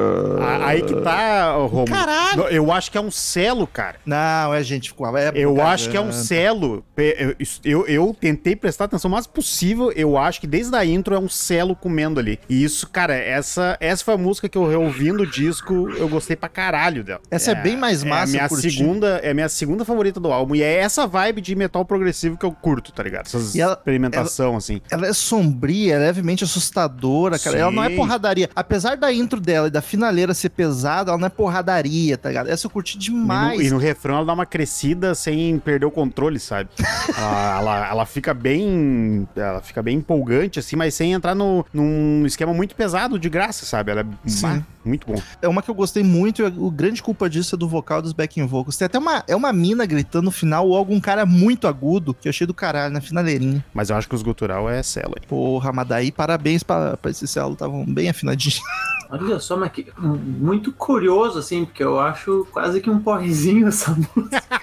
S2: A- Aí que tá, Romulo.
S1: Caralho!
S2: Eu acho que é um selo, cara.
S1: Não, é gente, ficou. É
S2: Eu acho que é um selo. Pe- eu- Eu, eu tentei prestar atenção o mais possível. Eu acho que desde a intro é um selo comendo ali. E isso, cara, essa, essa foi a música que eu reouvindo o disco, eu gostei pra caralho dela.
S1: Essa é bem mais
S2: É a
S1: massa,
S2: minha segunda, é a minha segunda favorita do álbum. E é essa vibe de metal progressivo que eu curto, tá ligado? Essas
S1: E ela-
S2: experimentação, assim.
S1: Ela é sombria, é levemente assustadora, cara. Ela não é
S2: Sim.
S1: porradaria. Apesar da intro dela e da finaleira ser pesada, ela não é porradaria, tá ligado? Essa eu curti
S2: E
S1: demais.
S2: no, e no refrão ela dá uma crescida sem perder o controle, sabe? (laughs) ela, ela, ela fica bem. Ela fica bem empolgante, assim, mas sem entrar no, num esquema muito pesado de graça, sabe? Ela é
S1: Sim.
S2: muito bom.
S1: É uma que eu gostei muito e o grande culpa disso é do vocal dos backing vocals. Tem até uma, é uma mina gritando no final ou algum cara muito agudo, que eu achei do caralho, na finaleirinha.
S2: Mas eu acho que os gutural é celo, hein?
S1: Porra, mas daí parabéns pra, pra esse celo, estavam bem afinadinhos. (laughs)
S3: Olha só, mas que, muito curioso, assim, porque eu acho quase que um porrezinho essa (laughs) música.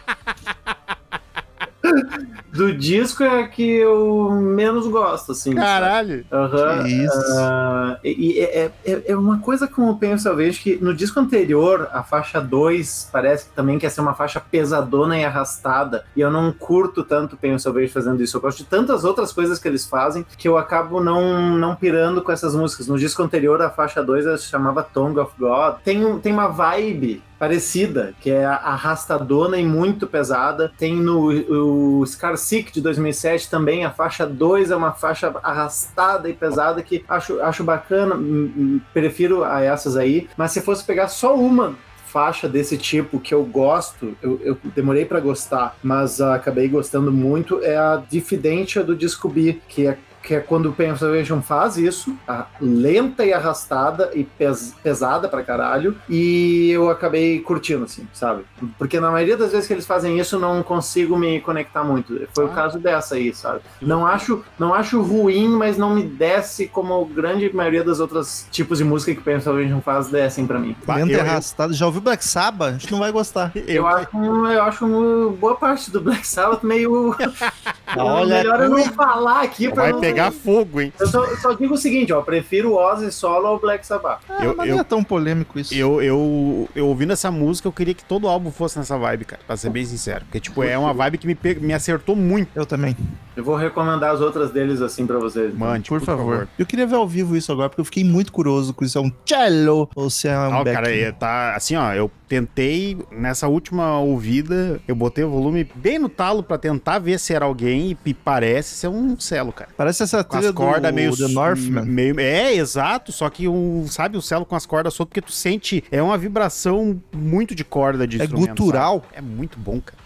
S3: Do disco é a que eu menos gosto, assim.
S2: Caralho!
S3: Aham.
S1: Que isso.
S3: Ah, e e é, é, é uma coisa como eu penso, eu vejo que no disco anterior, a faixa 2 parece que também quer ser uma faixa pesadona e arrastada. E eu não curto tanto penso, eu vejo fazendo isso. Eu gosto de tantas outras coisas que eles fazem que eu acabo não, não pirando com essas músicas. No disco anterior, a faixa 2 ela se chamava Tongue of God. Tem, um- tem uma vibe parecida, que é arrastadona e muito pesada. Tem no o Scar Sick de 2007 também, a faixa 2 é uma faixa arrastada e pesada que acho, acho bacana, hum, hum, prefiro a essas aí. Mas se fosse pegar só uma faixa desse tipo que eu gosto, eu, eu demorei pra gostar, mas ah, acabei gostando muito, é a Diffidentia do Disco B, que é que é quando o Penetration faz isso, a lenta e arrastada e pes- pesada pra caralho, e eu acabei curtindo, assim, sabe? Porque na maioria das vezes que eles fazem isso, eu não consigo me conectar muito. Foi o
S2: Ah.
S3: caso dessa aí, sabe? Não acho, não acho ruim, mas não me desce como a grande maioria das outras tipos de música que o Penetration faz descem pra mim.
S2: Bah,
S1: Lento e
S2: eu- eu-
S1: arrastado. Já ouviu Black Sabbath? A gente não vai gostar.
S3: Eu, acho, eu acho boa parte do Black Sabbath meio. (laughs) (laughs)
S1: Olha,
S3: melhor eu não falar aqui pra não-
S2: pegar fogo, hein?
S3: Eu só, só digo o seguinte, ó, prefiro o Ozzy solo ao Black Sabbath.
S1: Ah,
S2: Eu-
S1: mas
S2: eu-
S1: não é tão polêmico isso.
S2: Eu, eu, eu ouvindo essa música, eu queria que todo álbum fosse nessa vibe, cara, pra ser bem sincero. Porque, tipo, é uma vibe que me, pe- me acertou muito.
S1: Eu também.
S3: Eu vou recomendar as outras deles assim pra vocês.
S2: Mande,
S1: Por, favor. Eu queria ver ao vivo isso agora, porque eu fiquei muito curioso com isso. É um cello ou se é um
S2: Ó,
S1: back.
S2: cara, é, tá assim, ó, eu tentei, nessa última ouvida, eu botei o volume bem no talo pra tentar ver se era alguém e parece ser um celo, cara.
S1: Parece essa
S2: Com as
S1: trilha do
S2: cordas meio...
S1: The Northman.
S2: Meio, é, exato, só que, um, sabe, o celo com as cordas soltas, porque tu sente, é uma vibração muito de corda de
S1: É gutural.
S2: sabe? É muito bom, cara.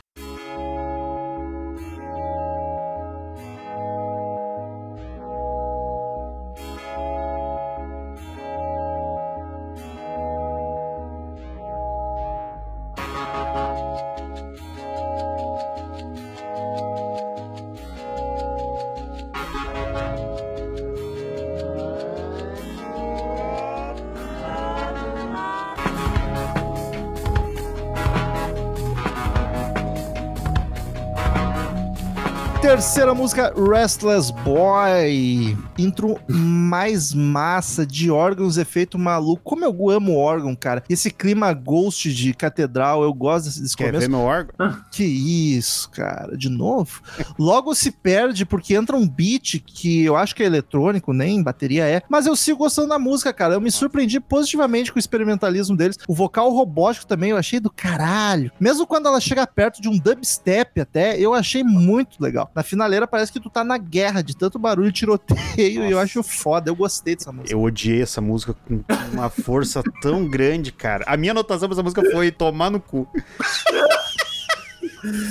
S1: Terceira música, Restless Boy. Intro mais massa de órgãos, efeito maluco. Como eu amo órgão, cara. Esse clima ghost de catedral, eu gosto desse,
S2: Quer
S1: começo.
S2: ver meu órgão?
S1: Que isso, cara, de novo? Logo se perde porque entra um beat que eu acho que é eletrônico, nem bateria é, mas eu sigo gostando da música, cara. Eu me surpreendi positivamente com o experimentalismo deles. O vocal robótico também eu achei do caralho. Mesmo quando ela chega perto de um dubstep até, eu achei muito legal. Na finaleira parece que tu tá na guerra de tanto barulho e tiroteio e eu acho foda. Eu gostei dessa música.
S2: Eu odiei essa música com uma força tão grande, cara. A minha anotação pra essa música foi tomar no cu.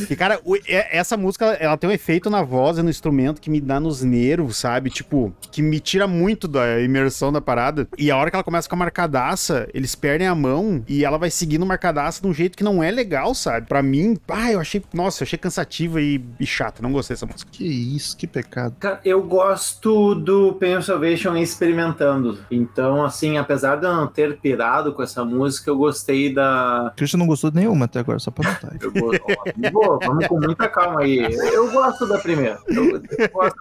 S2: E, cara, essa música, ela tem um efeito na voz e no instrumento que me dá nos nervos, sabe? Tipo, que me tira muito da imersão da parada. E a hora que ela começa com a marcadaça, eles perdem a mão e ela vai seguindo marcadaça de um jeito que não é legal, sabe? Pra mim, ah, eu achei, nossa, eu achei cansativa e, e chata. Não gostei dessa música.
S1: Que isso, que pecado.
S3: Cara, eu gosto do Pain of Salvation experimentando. Então, assim, apesar de eu não ter pirado com essa música, eu gostei da.
S1: Christian não gostou de nenhuma até agora, só pra (laughs) notar.
S3: Eu go- ó, Vamos com muita calma aí. Eu gosto da primeira. Eu, gosto.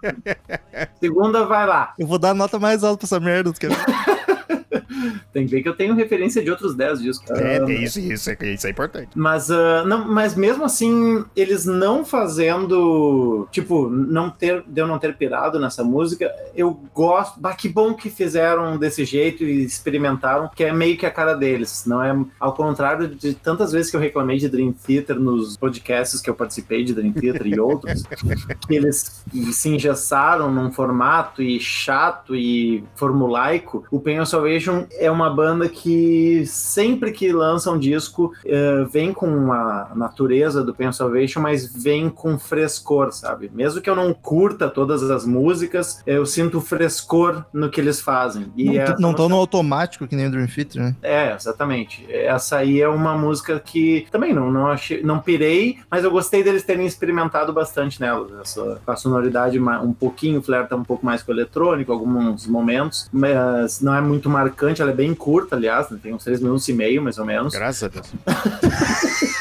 S3: Segunda, vai lá.
S1: Eu vou dar nota mais alta pra essa merda.
S3: Tem que ver que eu tenho referência de outros 10 discos.
S2: É, é isso, isso, é, isso é importante.
S3: Mas, ah, não, mas mesmo assim, eles não fazendo. Tipo, não ter, de eu não ter pirado nessa música, eu gosto. Bah, que bom que fizeram desse jeito e experimentaram, que é meio que a cara deles. Não é ao contrário de tantas vezes que eu reclamei de Dream Theater nos podcasts que eu participei de Dream Theater e outros, (laughs) que eles se engessaram num formato e chato e formulaico. O Pain of Salvation é uma banda que sempre que lança um disco eh, vem com a natureza do Pain Salvation, mas vem com frescor, sabe? Mesmo que eu não curta todas as músicas, eu sinto frescor no que eles fazem. E
S1: não não tão no automático que nem o Dream Theater, né?
S3: é, exatamente. Essa aí é uma música que também não, não achei, não pirei, mas eu gostei deles terem experimentado bastante nela. Essa, a sonoridade um pouquinho, flerta um pouco mais com o eletrônico, alguns momentos, mas não é muito marcante, ela é bem curta, aliás, né, tem uns três minutos e meio, mais ou menos.
S2: Graças a Deus. (laughs)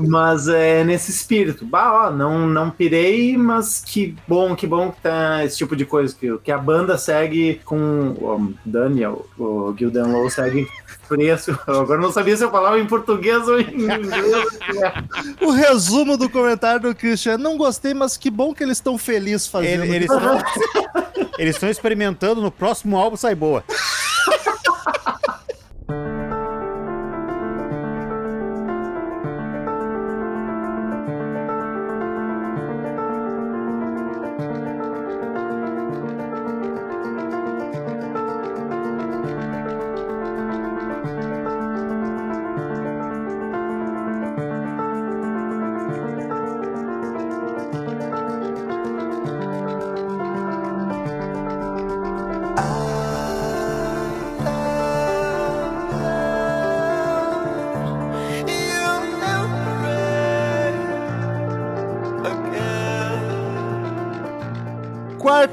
S3: Mas é nesse espírito. Bah, ó, não, não pirei, mas que bom, que bom que tá esse tipo de coisa. Que, que a banda segue com. O Daniel, o Gildan Lowe segue preço. (laughs) Agora eu não sabia se eu falava em português ou em inglês. (laughs)
S1: O resumo do comentário do Christian não gostei, mas que bom que eles estão felizes fazendo.
S2: Ele- eles estão experimentando, no próximo álbum sai boa. ハハハハ!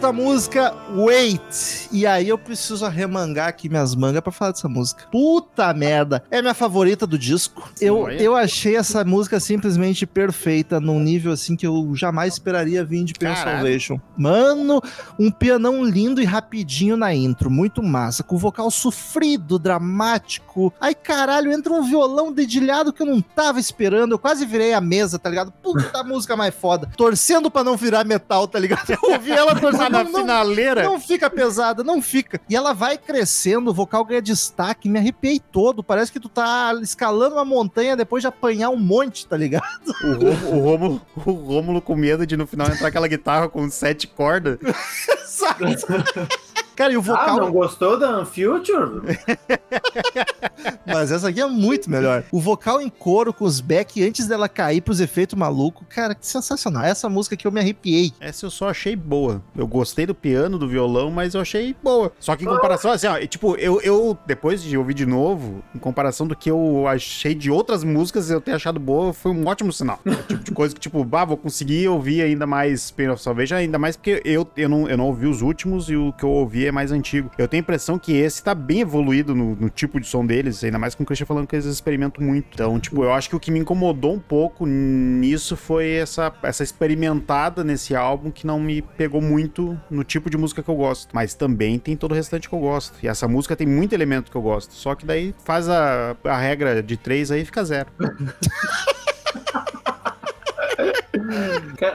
S1: Quarta música, Wait. E aí eu preciso arremangar aqui minhas mangas pra falar dessa música. Puta merda. É minha favorita do disco. Eu, eu achei essa música simplesmente perfeita, num nível assim que eu jamais esperaria vir de Pain. Salvation. Mano, um pianão lindo e rapidinho na intro. Muito massa. Com vocal sofrido, dramático. Ai, caralho, entra um violão dedilhado que eu não tava esperando. Eu quase virei a mesa, tá ligado? Puta (laughs) música mais foda. Torcendo pra não virar metal, tá ligado? (laughs) Eu ouvi ela torcendo.
S2: Na
S1: não,
S2: finaleira.
S1: não fica pesada, não fica. E ela vai crescendo, o vocal ganha destaque, me arrepiei todo. Parece que tu tá escalando uma montanha depois de apanhar um monte, tá ligado?
S2: O, Rômulo, o, Rômulo, o Rômulo com medo de no final entrar aquela guitarra com sete cordas.
S1: Cara, e o
S3: Ah,
S1: vocal.
S3: não gostou da Unfuture? (laughs) (laughs)
S1: Mas essa aqui é muito melhor. O vocal em coro com os back antes dela cair pros efeitos malucos. Cara, que sensacional. Essa música que eu me arrepiei.
S2: Essa eu só achei boa. Eu gostei do piano, do violão, mas eu achei boa. Só que em comparação, assim, ó, tipo, eu, eu, depois de ouvir de novo, em comparação do que eu achei de outras músicas, eu ter achado boa, foi um ótimo sinal. É tipo de coisa que, tipo, bah, vou conseguir ouvir ainda mais Pain of Salvation, ainda mais porque eu, eu, não, eu não ouvi os últimos e o que eu ouvi é mais antigo. Eu tenho a impressão que esse tá bem evoluído no, no tipo de som deles, ainda mais com o Christian falando que eles experimentam muito. Então, tipo, eu acho que o que me incomodou um pouco nisso foi essa, essa experimentada nesse álbum que não me pegou muito no tipo de música que eu gosto. Mas também tem todo o restante que eu gosto. E essa música tem muito elemento que eu gosto. Só que daí faz a, a regra de três aí fica zero. (laughs)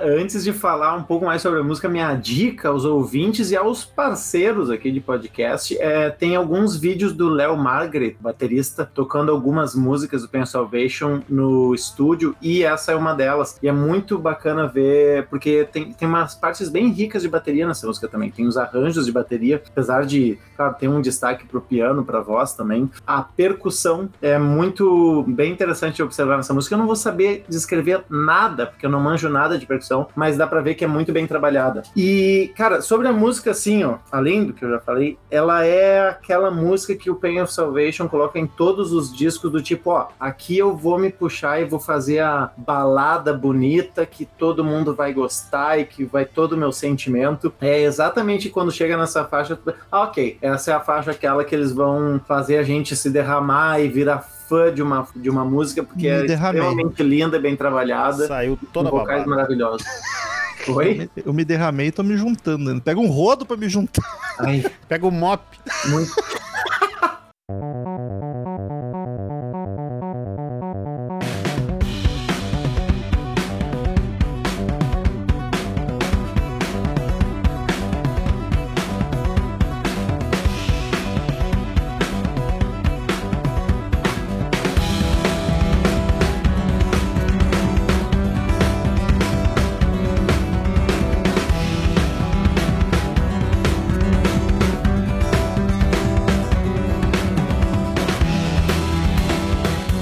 S3: Antes de falar um pouco mais sobre a música, minha dica aos ouvintes e aos parceiros aqui de podcast é tem alguns vídeos do Léo Margaret, baterista, tocando algumas músicas do Pen Salvation no estúdio e essa é uma delas. E é muito bacana ver, porque tem, tem umas partes bem ricas de bateria nessa música também. Tem os arranjos de bateria, apesar de, claro, tem um destaque pro piano, pra voz também. A percussão é muito bem interessante de observar nessa música. Eu não vou saber descrever nada, porque eu não manjo nada de percussão, mas dá pra ver que é muito bem trabalhada. E, cara, sobre a música, assim, ó, além do que eu já falei, ela é aquela música que o Pain of Salvation coloca em todos os discos do tipo, ó, aqui eu vou me puxar e vou fazer a balada bonita que todo mundo vai gostar e que vai todo o meu sentimento. É exatamente quando chega nessa faixa, ah, ok, essa é a faixa aquela que eles vão fazer a gente se derramar e virar fã de uma, de uma música, porque
S1: Me
S3: é
S1: derramei.
S3: extremamente linda, bem trabalhada,
S2: Saiu
S3: com
S2: toda
S3: vocais
S2: babada.
S3: maravilhosos. (laughs) Oi?
S1: Eu me derramei e tô me juntando. né? Pega um rodo pra me juntar.
S3: Ai,
S2: Pega o mop.
S3: muito. (laughs)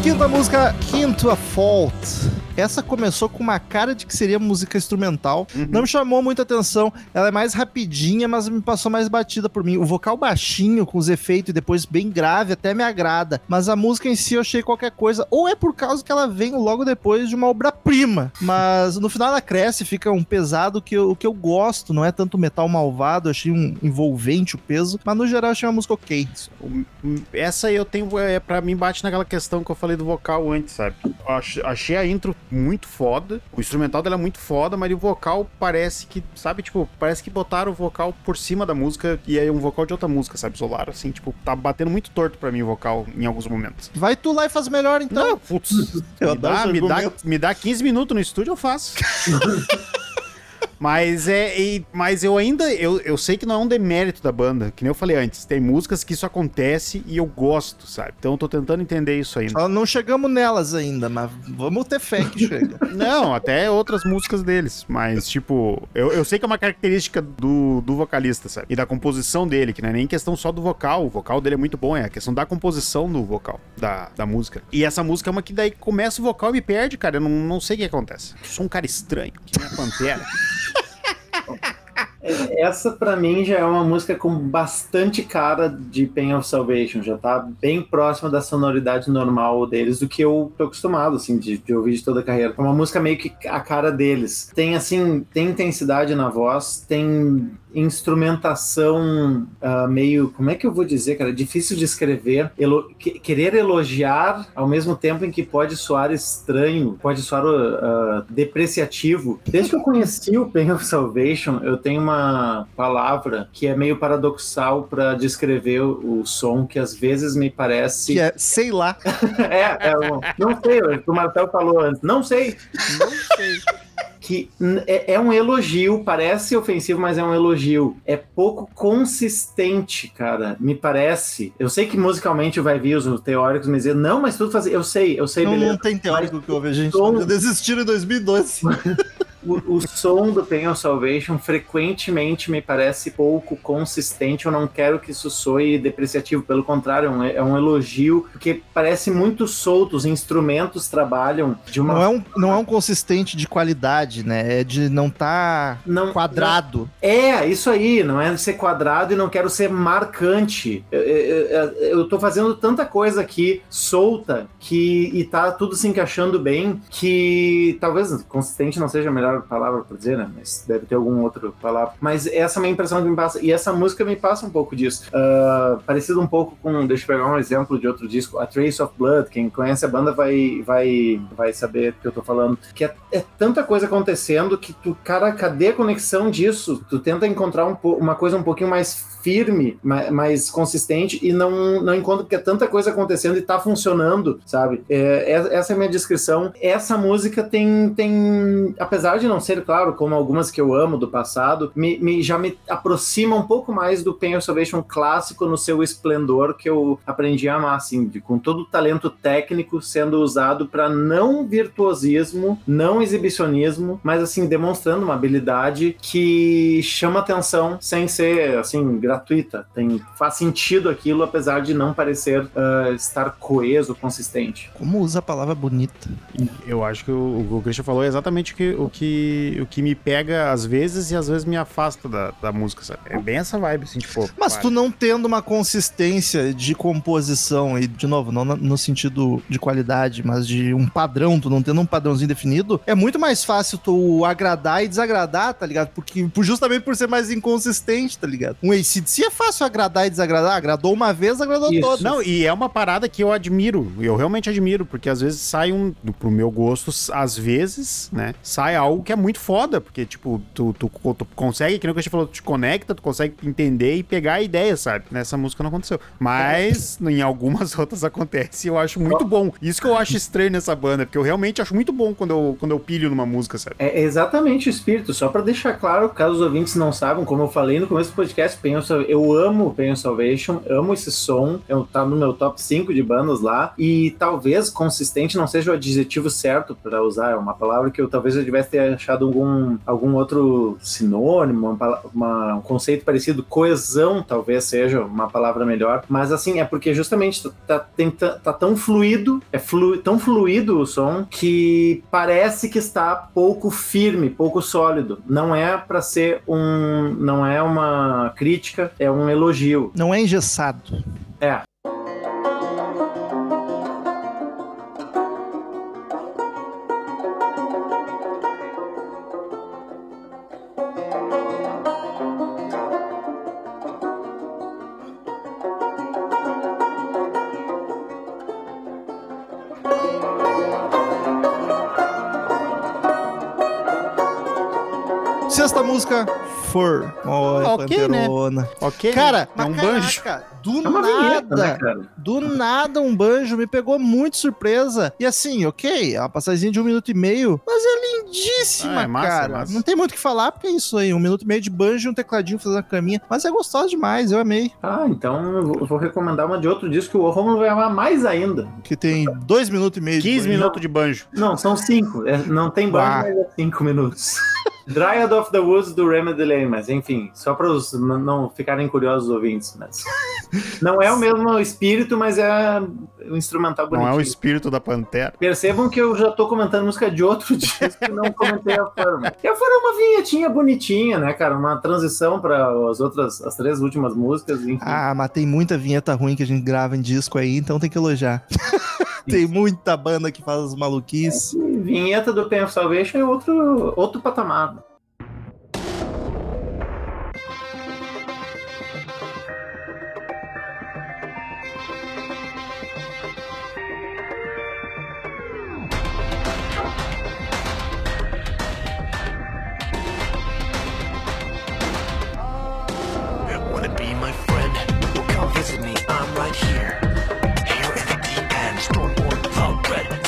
S1: Quinta música, Quinto a Fault. Essa começou com uma cara de que seria música instrumental. Não me chamou muita atenção. Ela é mais rapidinha, mas me passou mais batida por mim. O vocal baixinho, com os efeitos, e depois bem grave, até me agrada. Mas a música em si eu achei qualquer coisa. Ou é por causa que ela vem logo depois de uma obra-prima. Mas no final ela cresce, fica um pesado que eu, que eu gosto. Não é tanto metal malvado, achei um envolvente o peso. Mas no geral eu achei uma música ok.
S2: Essa eu tenho, é, pra mim, bate naquela questão que eu falei do vocal antes, sabe? Achei a intro muito foda, o instrumental dela é muito foda, mas o vocal parece que, sabe, tipo, parece que botaram o vocal por cima da música e é um vocal de outra música, sabe? Isolaram, assim, tipo, tá batendo muito torto pra mim o vocal em alguns momentos.
S1: Vai tu lá e faz melhor então.
S2: Não, putz, (laughs) me dá, me, dá, me dá 15 minutos no estúdio, eu faço. (laughs) Mas é. e- mas eu ainda. Eu, eu sei que não é um demérito da banda. Que nem eu falei antes. Tem músicas que isso acontece e eu gosto, sabe? Então eu tô tentando entender isso ainda.
S1: Só não chegamos nelas ainda, mas vamos ter fé que chega. (laughs)
S2: Não, até outras músicas deles. Mas, tipo, eu, eu sei que é uma característica do, do vocalista, sabe? E da composição dele, que não é nem questão só do vocal. O vocal dele é muito bom, é a questão da composição do vocal, da, da música. E essa música é uma que daí começa o vocal e me perde, cara. Eu não, não sei o que acontece. Eu sou um cara estranho, que nem a Pantera.
S3: Essa pra mim já é uma música com bastante cara de Pain of Salvation, já tá bem próxima da sonoridade normal deles do que eu tô acostumado assim de, de ouvir de toda a carreira. É uma música meio que a cara deles. Tem assim, tem intensidade na voz, tem instrumentação ah, meio, como é que eu vou dizer, cara, difícil de escrever, Elo- que- querer elogiar ao mesmo tempo em que pode soar estranho, pode soar ah, depreciativo. Desde que eu conheci o Pain of Salvation, eu tenho uma palavra que é meio paradoxal para descrever o, o som que às vezes me parece
S1: Que é, sei lá. (laughs)
S3: é, é um- não sei, o que o Marcel falou antes, não sei,
S2: Não sei.
S3: Que é, é um elogio, parece ofensivo, mas é um elogio. É pouco consistente, cara, me parece. Eu sei que musicalmente vai vir os teóricos me dizer, não, mas tudo fazer. Eu sei, eu sei,
S1: Não,
S3: beleza.
S1: não tem teórico que ouve a gente.
S3: Tom-
S1: desistiram em 2002. (laughs)
S3: O, o som do Pain of Salvation frequentemente me parece pouco consistente. Eu não quero que isso soe depreciativo, pelo contrário, é um, é um elogio, porque parece muito solto. Os instrumentos trabalham de uma
S1: Não é, um, não é um consistente de qualidade, né? É de não tá
S3: não,
S1: quadrado.
S3: É, isso aí, não é ser quadrado e não quero ser marcante. Eu, eu, eu- eu tô fazendo tanta coisa aqui solta que e tá tudo se encaixando bem que talvez consistente não seja a melhor melhor palavra pra dizer, né? Mas deve ter algum outro palavra. Mas essa é a impressão que me passa. E essa música me passa um pouco disso. Ah, parecido um pouco com, deixa eu pegar um exemplo de outro disco, A Trace of Blood. Quem conhece a banda vai, vai, vai saber do que eu tô falando. Que é, é tanta coisa acontecendo que tu, cara, cadê a conexão disso? Tu tenta encontrar um uma coisa um pouquinho mais firme, ma- mais consistente e não, não encontro porque é tanta coisa acontecendo e tá funcionando, sabe? É, é- essa é a minha descrição. Essa música tem, tem, apesar de não ser, claro, como algumas que eu amo do passado, me, me- já me aproxima um pouco mais do Pain of Salvation clássico no seu esplendor que eu aprendi a amar, assim, de- com todo o talento técnico sendo usado para não virtuosismo, não exibicionismo, mas assim, demonstrando uma habilidade que chama atenção sem ser, assim, gratuita. Tem, faz sentido aquilo, apesar de não parecer ah, estar coeso, consistente.
S1: Como usa a palavra bonita?
S2: Eu acho que o, o Christian falou exatamente o que, o, que, o que me pega às vezes e às vezes me afasta da, da música, sabe? É bem essa vibe, assim, tipo.
S1: Mas tu não tendo uma consistência de composição, e de novo, não no sentido de qualidade, mas de um padrão, tu não tendo um padrãozinho definido, é muito mais fácil tu agradar e desagradar, tá ligado? Porque por- justamente por ser mais inconsistente, tá ligado? Um ACDC é fácil agradar e desagradar. Agradou uma vez, agradou
S3: Isso.
S1: todas.
S2: Não, e é uma parada que eu admiro, eu realmente admiro, porque às vezes sai um, pro meu gosto, às vezes, né, sai algo que é muito foda, porque, tipo, tu, tu, tu consegue, que nem o que a gente falou, tu te conecta, tu consegue entender e pegar a ideia, sabe? Nessa música não aconteceu. Mas em algumas (laughs) outras acontece e eu acho muito bom. Isso que eu acho estranho nessa banda, porque eu realmente acho muito bom quando eu, quando eu pilho numa música, sabe?
S3: É exatamente o espírito, só pra deixar claro, caso os ouvintes não saibam, como eu falei no começo do podcast, Sal- eu amo Pain of Salvation, amo esse som, eu, tá no meu top 5 de bandas lá, e talvez consistente não seja o adjetivo certo pra usar, é uma palavra que eu talvez eu tivesse achado algum, algum outro sinônimo, uma uma- um conceito parecido, coesão talvez seja uma palavra melhor, mas assim, é porque justamente tá, tá, tem ta- tá tão fluido, é flu, tão fluido o som que parece que está pouco firme, pouco sólido. Não é pra ser um, não é uma crítica, é um elogio.
S1: Não é engessado.
S3: É.
S1: For. Olha,
S2: Ok, né?
S1: Panterona.
S2: Ok?
S1: Cara,
S2: é um banjo.
S1: do
S3: É uma vinheta, né,
S1: nada.
S3: cara?
S1: Do nada um banjo me pegou muito surpresa. E assim, ok, é uma passagemzinha de um minuto e meio, mas é lindíssima,
S2: Ah, é massa,
S1: cara.
S2: é massa.
S1: Não tem muito o que falar, porque é isso aí, um minuto e meio de banjo e um tecladinho fazendo a caminha. Mas é gostosa demais, eu amei.
S3: Ah, então eu vou- recomendar uma de outro disco que o Romulo vai amar mais ainda.
S1: Que tem dois minutos e meio de
S2: 15
S1: banjo.
S2: minutos de banjo.
S3: Não, são cinco. É, não tem banjo,
S1: Ah.
S3: mas é cinco minutos. (laughs) Dryad of the Woods do Remedy mas enfim, só para os não ficarem curiosos os ouvintes, mas (laughs) não é o mesmo espírito, mas é um instrumental
S2: Não
S3: bonitinho.
S2: é o espírito da Pantera.
S3: Percebam que eu já tô comentando música de outro (laughs) disco e não comentei a forma. E a forma é uma vinhetinha bonitinha, né, cara? Uma transição para as outras, as três últimas músicas, enfim.
S1: Ah, mas tem muita vinheta ruim que a gente grava em disco aí, então tem que elogiar. (laughs) tem muita banda que faz as maluquices.
S3: Vinheta do Pain of Salvation é outro, outro patamar.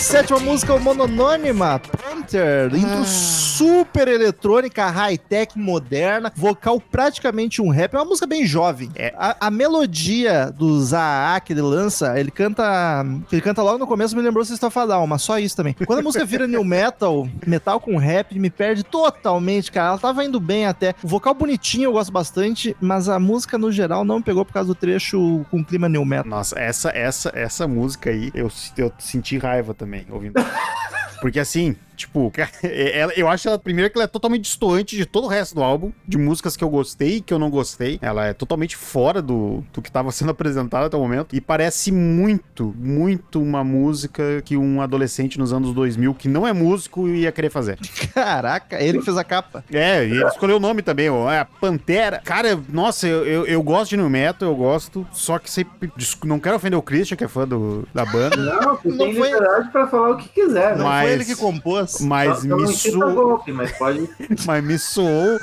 S1: Sétima música, o mononônima, Panther, intro super eletrônica, high-tech, moderna, vocal praticamente um rap, é uma música bem jovem.
S2: É.
S1: A, a melodia do Zaha que ele lança, ele canta ele canta logo no começo, me lembrou a Down, mas só isso também. Quando a música vira new metal, metal com rap, me perde totalmente, cara. Ela tava indo bem até. O vocal bonitinho, eu gosto bastante, mas a música no geral não me pegou por causa do trecho com clima new metal.
S2: Nossa, essa, essa, essa música aí, eu, eu senti raiva também ouvindo. (laughs) Porque assim, Tipo, ela, (laughs) eu acho ela, primeiro, que ela é totalmente distoante de todo o resto do álbum, de músicas que eu gostei e que eu não gostei. Ela é totalmente fora do, do que tava (laughs) sendo apresentado até o momento. E parece muito, muito uma música que um adolescente nos anos 2000, que não é músico, ia querer fazer. (laughs)
S1: Caraca, ele que fez a capa.
S2: É, e ele escolheu o nome também, ó. É Pantera. Cara, nossa, eu, eu, eu gosto de New Metal, eu gosto. Só que sempre. Não quero ofender o Christian, que é fã do, da banda.
S3: Não, você
S1: Não
S3: tem
S1: foi-
S3: liberdade pra falar o que quiser, né?
S2: Mas-
S1: foi ele que compôs.
S2: Mas me soou.
S3: golpe, mas pode. (laughs)
S2: Mas me soou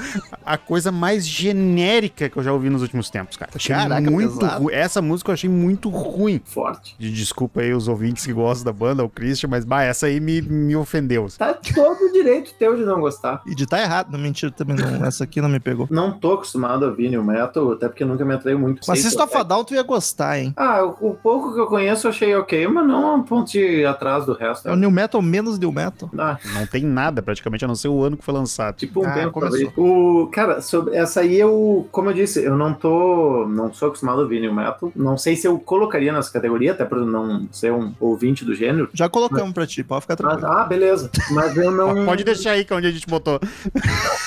S2: a coisa mais genérica que eu já ouvi nos últimos tempos, cara. Achei
S1: Caraca,
S2: muito ruim. Essa música eu achei muito ruim.
S3: Forte.
S2: De- Desculpa aí os ouvintes que gostam da banda, o Christian, mas bah, essa aí me, me ofendeu.
S3: Tá todo o direito teu de não gostar.
S1: E de tá errado. Não, mentira, também não. Essa aqui não me pegou.
S3: Não tô acostumado a ouvir New Metal, até porque nunca me atraiu muito.
S1: Mas se a Down, tu ia gostar, hein?
S3: Ah, o, o pouco que eu conheço eu achei ok, mas não a um ponto de atrás do resto.
S1: É o New Metal menos New Metal.
S3: Ah,
S2: Não tem nada praticamente, a não ser o ano que foi lançado.
S3: tipo um
S1: Ah,
S3: tempo,
S1: começou.
S3: O, cara, sobre essa aí eu, como eu disse, eu não tô, não sou acostumado a ouvir New Metal. Não sei se eu colocaria nessa categoria, até por não ser um ouvinte do gênero.
S1: Já colocamos pra ti, pode ficar
S3: Mas,
S1: tranquilo.
S3: ah, beleza. Mas eu não. (laughs)
S2: Pode deixar aí que é onde a gente botou.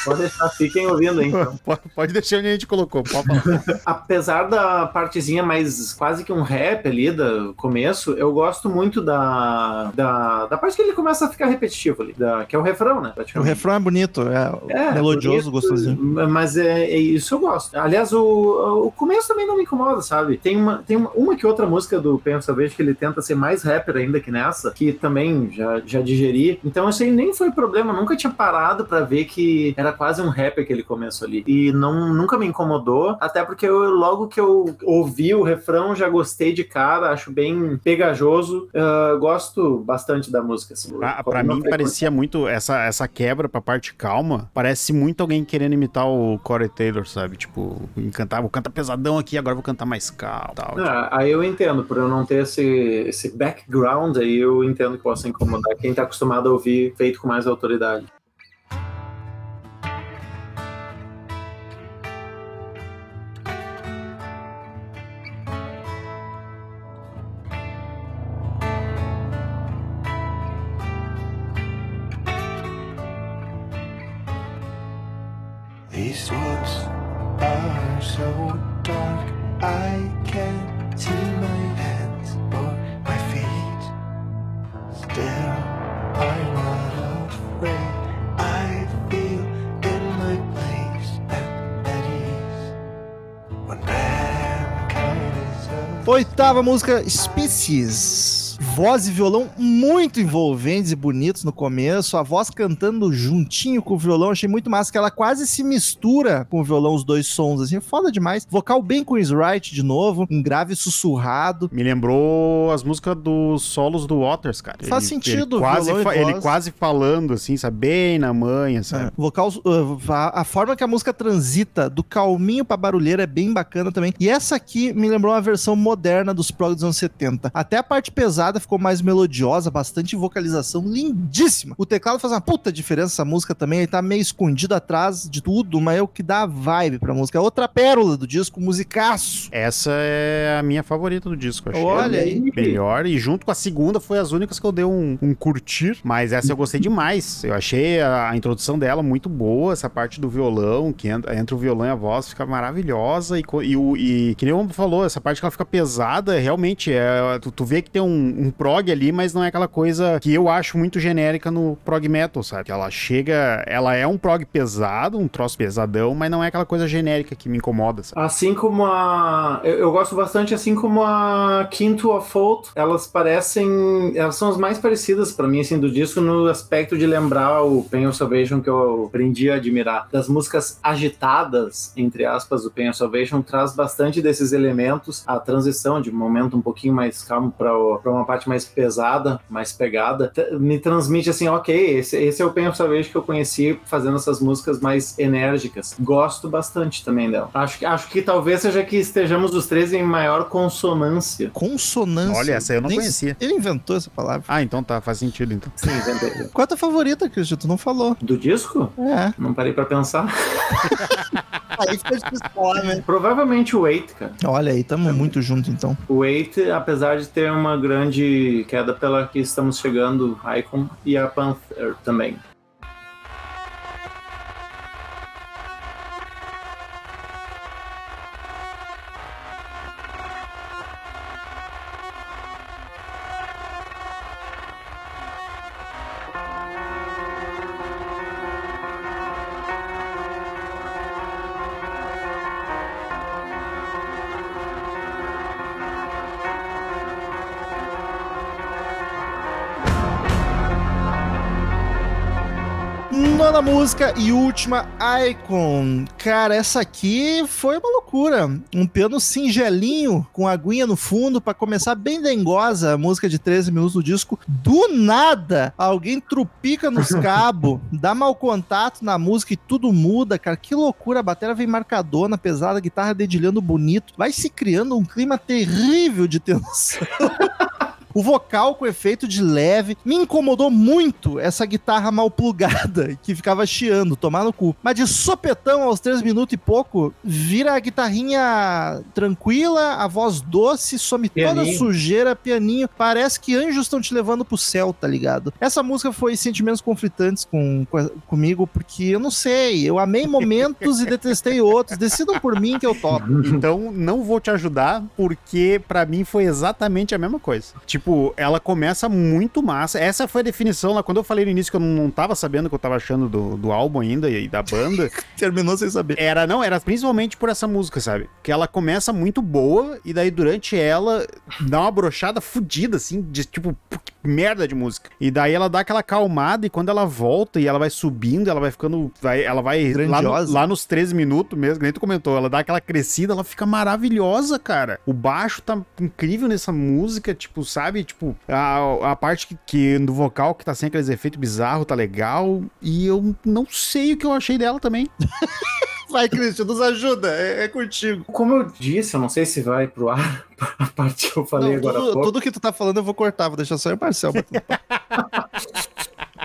S3: Pode deixar, fiquem ouvindo aí, então. (laughs)
S2: Pode, pode deixar onde a gente colocou. Pode falar. (laughs)
S3: Apesar da partezinha mais quase que um rap ali do começo, eu gosto muito da, da, da parte que ele começa a ficar repetitivo ali, da, que é o refrão, né?
S1: O refrão é bonito, é,
S3: É,
S1: melodioso,
S3: bonito,
S1: gostosinho.
S3: Mas é, é isso eu gosto. Aliás, o, o começo também não me incomoda, sabe? Tem uma, tem uma, uma que outra música do Pensa Vejo que ele tenta ser mais rapper ainda que nessa, que também já, já digeri. Então isso aí nem foi problema. Nunca tinha parado pra ver que era quase um rapper aquele começo ali. E não, nunca me incomodou, até porque eu, logo que eu ouvi o refrão, já gostei de cara, acho bem pegajoso. Ah, gosto bastante da música. Assim,
S2: Pra, pra mim parecia muito essa, essa quebra pra parte calma. Parece muito alguém querendo imitar o Corey Taylor, sabe? Tipo, cantar, vou cantar pesadão aqui, agora vou cantar mais calmo. Tal.
S3: Ah, aí eu entendo, por eu não ter esse, esse background aí, eu entendo que possa incomodar quem tá acostumado a ouvir feito com mais autoridade.
S6: I can't see my hands or my feet. Still, I'm not afraid. I feel in my place and at ease. When mankind is
S1: Oitava música, Species. Voz e violão muito envolventes e bonitos no começo. A voz cantando juntinho com o violão. Achei muito massa que ela quase se mistura com o violão, os dois sons, assim. Foda demais. Vocal bem com Chris Wright de novo. Um grave sussurrado.
S2: Me lembrou as músicas dos solos do Waters, cara.
S1: Faz sentido,
S2: Ele quase, ele quase falando, assim, sabe? Bem na manha,
S1: É,
S2: sabe?
S1: vocal, uh, a, a forma que a música transita do calminho pra barulheira é bem bacana também. E essa aqui me lembrou uma versão moderna dos prog dos anos 70. Até a parte pesada ficou mais melodiosa, bastante vocalização, lindíssima. O teclado faz uma puta diferença essa música também, ele tá meio escondido atrás de tudo, mas é o que dá a vibe pra música. É outra pérola do disco, musicaço.
S2: Essa é a minha favorita do disco, eu achei.
S1: Olha aí.
S2: Melhor, e junto com a segunda foi as únicas que eu dei um, um curtir, mas essa eu gostei demais. Eu achei a, a introdução dela muito boa, essa parte do violão, que entra, entre o violão e a voz fica maravilhosa, e, e, e que nem o Ombo falou, essa parte que ela fica pesada, realmente, é, tu, tu vê que tem um, um prog ali, mas não é aquela coisa que eu acho muito genérica no prog metal, sabe? Que ela chega, ela é um prog pesado, um troço pesadão, mas não é aquela coisa genérica que me incomoda, sabe?
S3: Assim como a. Eu, eu gosto bastante, assim como a Quinto of Fault, elas parecem. Elas são as mais parecidas pra mim, assim, do disco, no aspecto de lembrar o Pain of Salvation que eu aprendi a admirar. Das músicas agitadas, entre aspas, do Pain of Salvation, traz bastante desses elementos. A transição de um momento um pouquinho mais calmo pra uma parte mais pesada, mais pegada, me transmite assim, ok, esse, esse é o Pain of Salvation que eu conheci fazendo essas músicas mais enérgicas. Gosto bastante também dela. Acho, que- acho que talvez seja que estejamos os três em maior consonância.
S1: Consonância.
S2: Olha, essa eu não
S1: Nem-
S2: conhecia.
S1: Ele inventou essa palavra.
S2: Ah, então tá, faz sentido então.
S3: Sim, inventei.
S1: Qual é a tua favorita, Cristian? Tu não falou.
S3: Do disco?
S1: É.
S3: Não parei pra pensar. (laughs)
S1: Aí fica difícil falar, né?
S3: Provavelmente o Wait, cara.
S1: Olha aí, tamo muito junto então.
S3: O Wait, apesar de ter uma grande queda pela que estamos chegando, Icon e a Panther também.
S1: Nona música e última, Icon. Cara, essa aqui foi uma loucura. Um piano singelinho, com aguinha no fundo, pra começar bem dengosa a música de 13 minutos do disco. Do nada, alguém trupica nos (laughs) cabos, dá mau contato na música e tudo muda, cara. Que loucura, a bateria vem marcadona, pesada, a guitarra dedilhando bonito. Vai se criando um clima terrível de tensão. (laughs) O vocal com efeito de leve. Me incomodou muito essa guitarra mal plugada, (laughs) que ficava chiando, tomar no cu. Mas de sopetão aos 3 minutos e pouco, vira a guitarrinha tranquila, a voz doce, some toda a
S3: Pianinho.
S1: sujeira, pianinho. Parece que anjos estão te levando pro céu, tá ligado? Essa música foi sentimentos conflitantes com, com- comigo, porque eu não sei, eu amei momentos e detestei outros. Decidam por mim que eu topo.
S2: Então, não vou te ajudar, porque pra mim foi exatamente a mesma coisa. Tipo, ela começa muito massa. Essa foi a definição lá. Quando eu falei no início que eu não tava sabendo o que eu tava achando do, do álbum ainda e da banda, (laughs)
S1: Terminou sem saber.
S2: era, não, era principalmente por essa música, sabe? Que ela começa muito boa e daí durante ela dá uma brochada fodida, assim, de tipo, "Pô, que merda de música. E daí ela dá aquela acalmada e quando ela volta e ela vai subindo, ela vai ficando, vai, ela vai lá, no- lá nos 13 minutos mesmo, que nem tu comentou, ela dá aquela crescida, ela fica maravilhosa, cara. O baixo tá incrível nessa música, tipo, sabe? Tipo, a, a parte que, que do vocal que tá sem aqueles efeitos bizarros tá legal. E eu não sei o que eu achei dela também. (laughs)
S1: Vai, Christian, nos ajuda. É, é contigo.
S3: Como eu disse, eu não sei se vai pro ar (laughs) a parte que eu falei
S1: Não,
S3: agora
S1: tudo,
S3: pouco.
S1: tudo que tu tá falando eu vou cortar, vou deixar só eu e o Marcel. (laughs)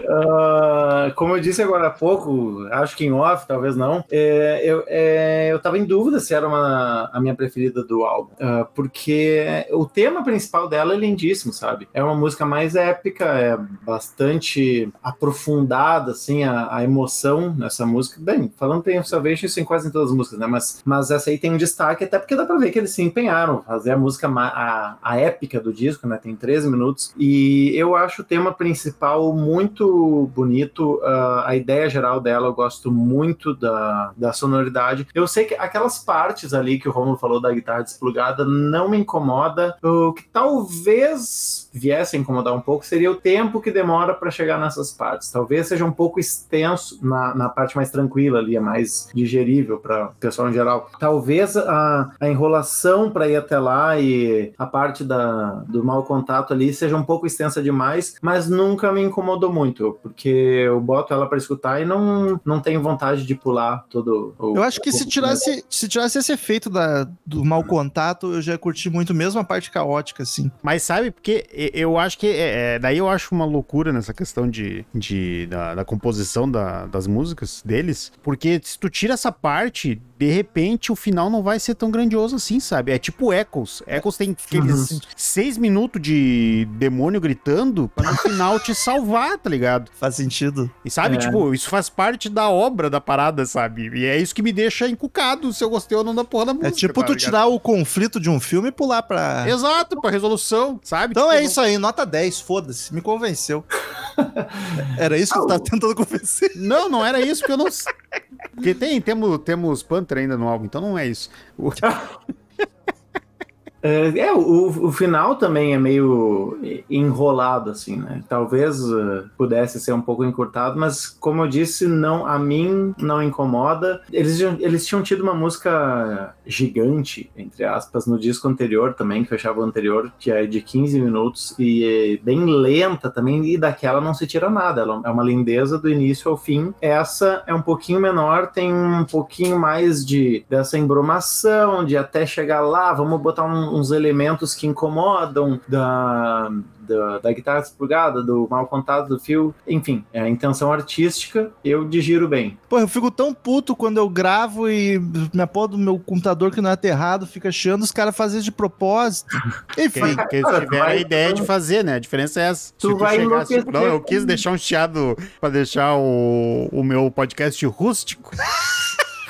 S3: Ah, como eu disse agora há pouco, acho que em off, talvez não, é, eu, é, eu tava em dúvida se era uma, a minha preferida do álbum, Ah, porque o tema principal dela é lindíssimo, sabe? É uma música mais épica, é bastante aprofundada, assim, a, a emoção nessa música. Bem, falando Pain of Salvation, isso em quase em todas as músicas, né? Mas, mas essa aí tem um destaque, até porque dá pra ver que eles se empenharam, fazer a música, a, a épica do disco, né? Tem 13 minutos, e eu acho o tema principal muito bonito. ah, a ideia geral dela, eu gosto muito da, da sonoridade. Eu sei que aquelas partes ali que o Romulo falou da guitarra desplugada não me incomoda. O que talvez viesse a incomodar um pouco seria o tempo que demora para chegar nessas partes. Talvez seja um pouco extenso na, na parte mais tranquila ali, é mais digerível para o pessoal em geral. Talvez a, a enrolação para ir até lá e a parte da, do mau contato ali seja um pouco extensa demais, mas nunca me incomodou muito, porque eu boto ela para escutar e não, não tenho vontade de pular todo o.
S1: Eu acho que se tirasse, se tirasse esse efeito da, do mau contato, eu já curti muito mesmo a parte caótica, assim.
S2: Mas sabe, porque eu acho que. é, é, daí eu acho uma loucura nessa questão de, de, da, da composição da- das músicas deles. Porque se tu tira essa parte, de repente o final não vai ser tão grandioso assim, sabe? É tipo Echoes. Echoes tem aqueles seis minutos de demônio gritando pra no final te salvar, tá ligado?
S1: Faz sentido.
S2: E sabe,
S3: É.
S2: tipo, isso faz parte da obra da parada, sabe? E é isso que me deixa encucado se eu gostei ou não da porra da música.
S1: É tipo
S2: tá
S1: tu tirar o conflito de um filme e pular pra.
S2: Exato, pra resolução, sabe?
S1: Então
S2: Tipo,
S1: é isso aí, nota 10, foda-se, me convenceu. (laughs) Era isso que tu tá tentando convencer.
S2: Não, não era isso, porque eu não. (laughs) Porque tem, temos, temos Panther ainda no álbum, então não é isso. (laughs)
S3: É, é, o, o final também é meio enrolado, assim, né? Talvez eh, pudesse ser um pouco encurtado, mas como eu disse, não, a mim não incomoda. Eles, eles tinham tido uma música gigante, entre aspas, no disco anterior também, que fechava o anterior, que é de 15 minutos e é bem lenta também, e daquela não se tira nada. Ela é uma lindeza do início ao fim. Essa é um pouquinho menor, tem um pouquinho mais de dessa embromação, de até chegar lá, vamos botar um, uns elementos que incomodam da, da, da guitarra expurgada, do mal contato do fio, enfim, é a intenção artística, eu digiro bem.
S1: Pô, eu fico tão puto quando eu gravo e minha porra do meu computador que não é aterrado fica chiando, os caras fazem isso de propósito. (laughs) Enfim,
S2: Que, que eles
S3: Cara, tu
S2: tiveram a ideia de fazer, né? A diferença é essa.
S3: Tu
S2: Se
S3: vai
S2: chegasse, não, eu quis deixar um chiado pra deixar o, o meu podcast rústico. (laughs)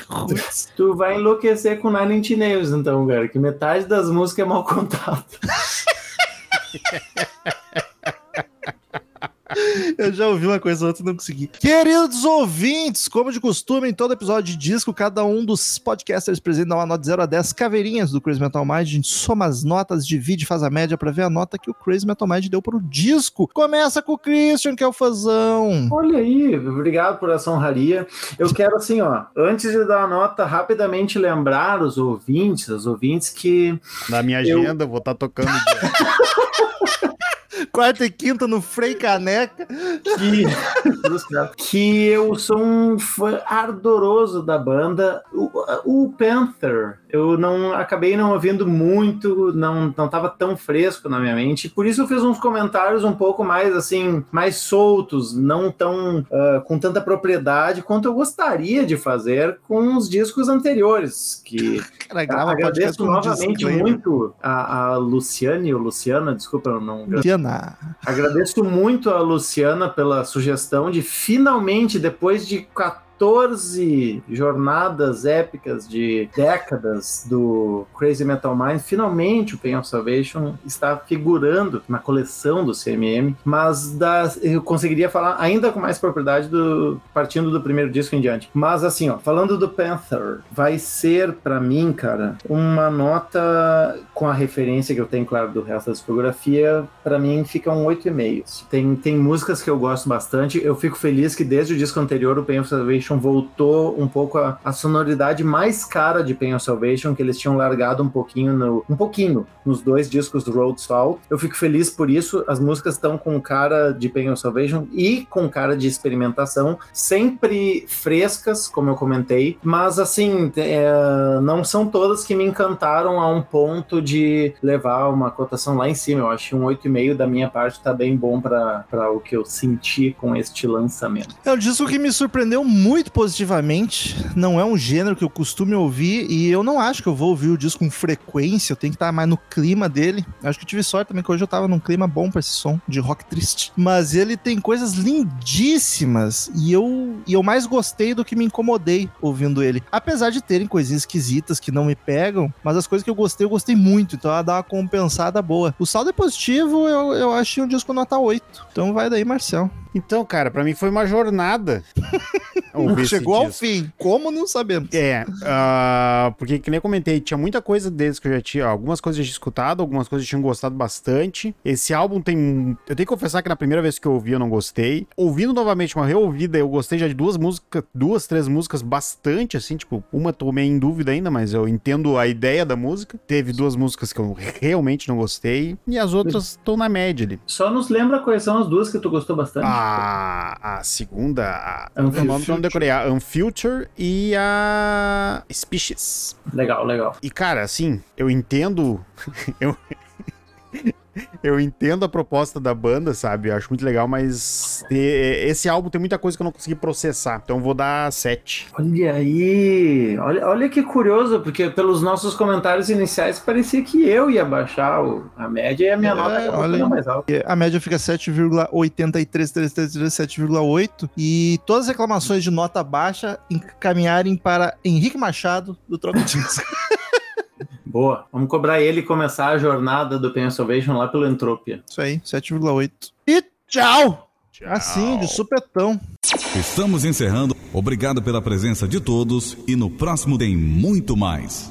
S2: (laughs)
S3: Tu vai enlouquecer com Nine Inch Nails, então, cara, que metade das músicas é mal contato. (laughs)
S1: eu já ouvi uma coisa ou outra e não consegui. Queridos ouvintes, como de costume, em todo episódio de disco, cada um dos podcasters presentes dá uma nota de 0 a 10 caveirinhas do Crazy Metal Mind. A gente soma as notas, divide e faz a média pra ver a nota que o Crazy Metal Mind deu pro disco. Começa com o Christian, que é o fãzão.
S3: Olha aí, obrigado por essa honraria. Eu quero, assim, ó, antes de dar a nota, rapidamente lembrar os ouvintes, os ouvintes que
S2: Na minha agenda, eu vou estar tocando. (laughs)
S1: Quarta e quinta no Frei Caneca.
S3: que, que eu sou um fã ardoroso da banda. O, o Panther, eu não acabei não ouvindo muito, não não estava tão fresco na minha mente. Por isso eu fiz uns comentários um pouco mais assim, mais soltos, não tão ah, com tanta propriedade quanto eu gostaria de fazer com os discos anteriores, que
S1: Cara, grava
S3: agradeço
S1: um
S3: novamente muito a, a Luciane, ou Luciana, desculpa, eu não
S1: Luciana.
S3: Agradeço muito a Luciana pela sugestão de finalmente, depois de 14 jornadas épicas de décadas do Crazy Metal Mind, finalmente o Pain of Salvation está figurando na coleção do CMM, mas eu conseguiria falar ainda com mais propriedade do partindo do primeiro disco em diante. Mas assim, ó, falando do Panther, vai ser pra mim, cara, uma nota com a referência que eu tenho, claro, do resto da discografia, pra mim fica um 8,5. Tem, tem músicas que eu gosto bastante. Eu fico feliz que desde o disco anterior, o Pain of Salvation voltou um pouco a, a sonoridade mais cara de Pain of Salvation, que eles tinham largado um pouquinho no, um pouquinho nos dois discos do Road Salt. Eu fico feliz por isso. As músicas estão com cara de Pain of Salvation e com cara de experimentação, sempre frescas, como eu comentei, mas assim, é, não são todas que me encantaram a um ponto de levar uma cotação lá em cima. Eu acho um 8,5 da minha parte tá bem bom para o que eu senti com este lançamento.
S1: É um disco que me surpreendeu muito positivamente. Não é um gênero que eu costume ouvir e eu não acho que eu vou ouvir o disco com frequência. Eu tenho que estar mais no clima dele. Acho que eu tive sorte também que hoje eu tava num clima bom pra esse som de rock triste. Mas ele tem coisas lindíssimas e eu, e eu mais gostei do que me incomodei ouvindo ele. Apesar de terem coisinhas esquisitas que não me pegam, mas as coisas que eu gostei, eu gostei muito. Então ela dá uma compensada boa. O saldo é positivo, eu, eu achei um disco nota 8. Então vai daí, Marcel.
S2: Então, cara, pra mim foi uma jornada. (laughs) ouvir
S1: Chegou ao fim. Como não sabemos?
S2: É, ah, porque que nem eu comentei, tinha muita coisa deles que eu já tinha, algumas coisas eu já tinha escutado, algumas coisas eu tinha gostado bastante. Esse álbum tem, eu tenho que confessar que na primeira vez que eu ouvi eu não gostei. Ouvindo novamente uma reouvida, eu gostei já de duas músicas, duas, três músicas bastante assim, tipo, uma tô meio em dúvida ainda, mas eu entendo a ideia da música. Teve duas músicas que eu realmente não gostei e as outras estão na média ali.
S3: Só nos lembra quais são as duas que tu gostou bastante.
S2: A, a segunda, a, o nome que decorei, a Unfuture e a Species.
S3: Legal, legal.
S2: E, cara, assim, eu entendo. (laughs) eu. (laughs) Eu entendo a proposta da banda, sabe? Eu acho muito legal, mas te- esse álbum tem muita coisa que eu não consegui processar. Então eu vou dar 7.
S3: Olha aí, olha, olha que curioso, porque pelos nossos comentários iniciais parecia que eu ia baixar o- a média e a minha
S1: É,
S3: nota acabou
S1: olha
S3: mais alta.
S1: A média fica 7,83333 e todas as reclamações de nota baixa encaminharem para Henrique Machado do Troca Disco. (laughs)
S3: Boa, vamos cobrar ele e começar a jornada do Pain of Salvation lá pelo Entropia.
S1: Isso aí, 7,8. E tchau! Assim, de supetão.
S7: Estamos encerrando. Obrigado pela presença de todos e no próximo tem muito mais.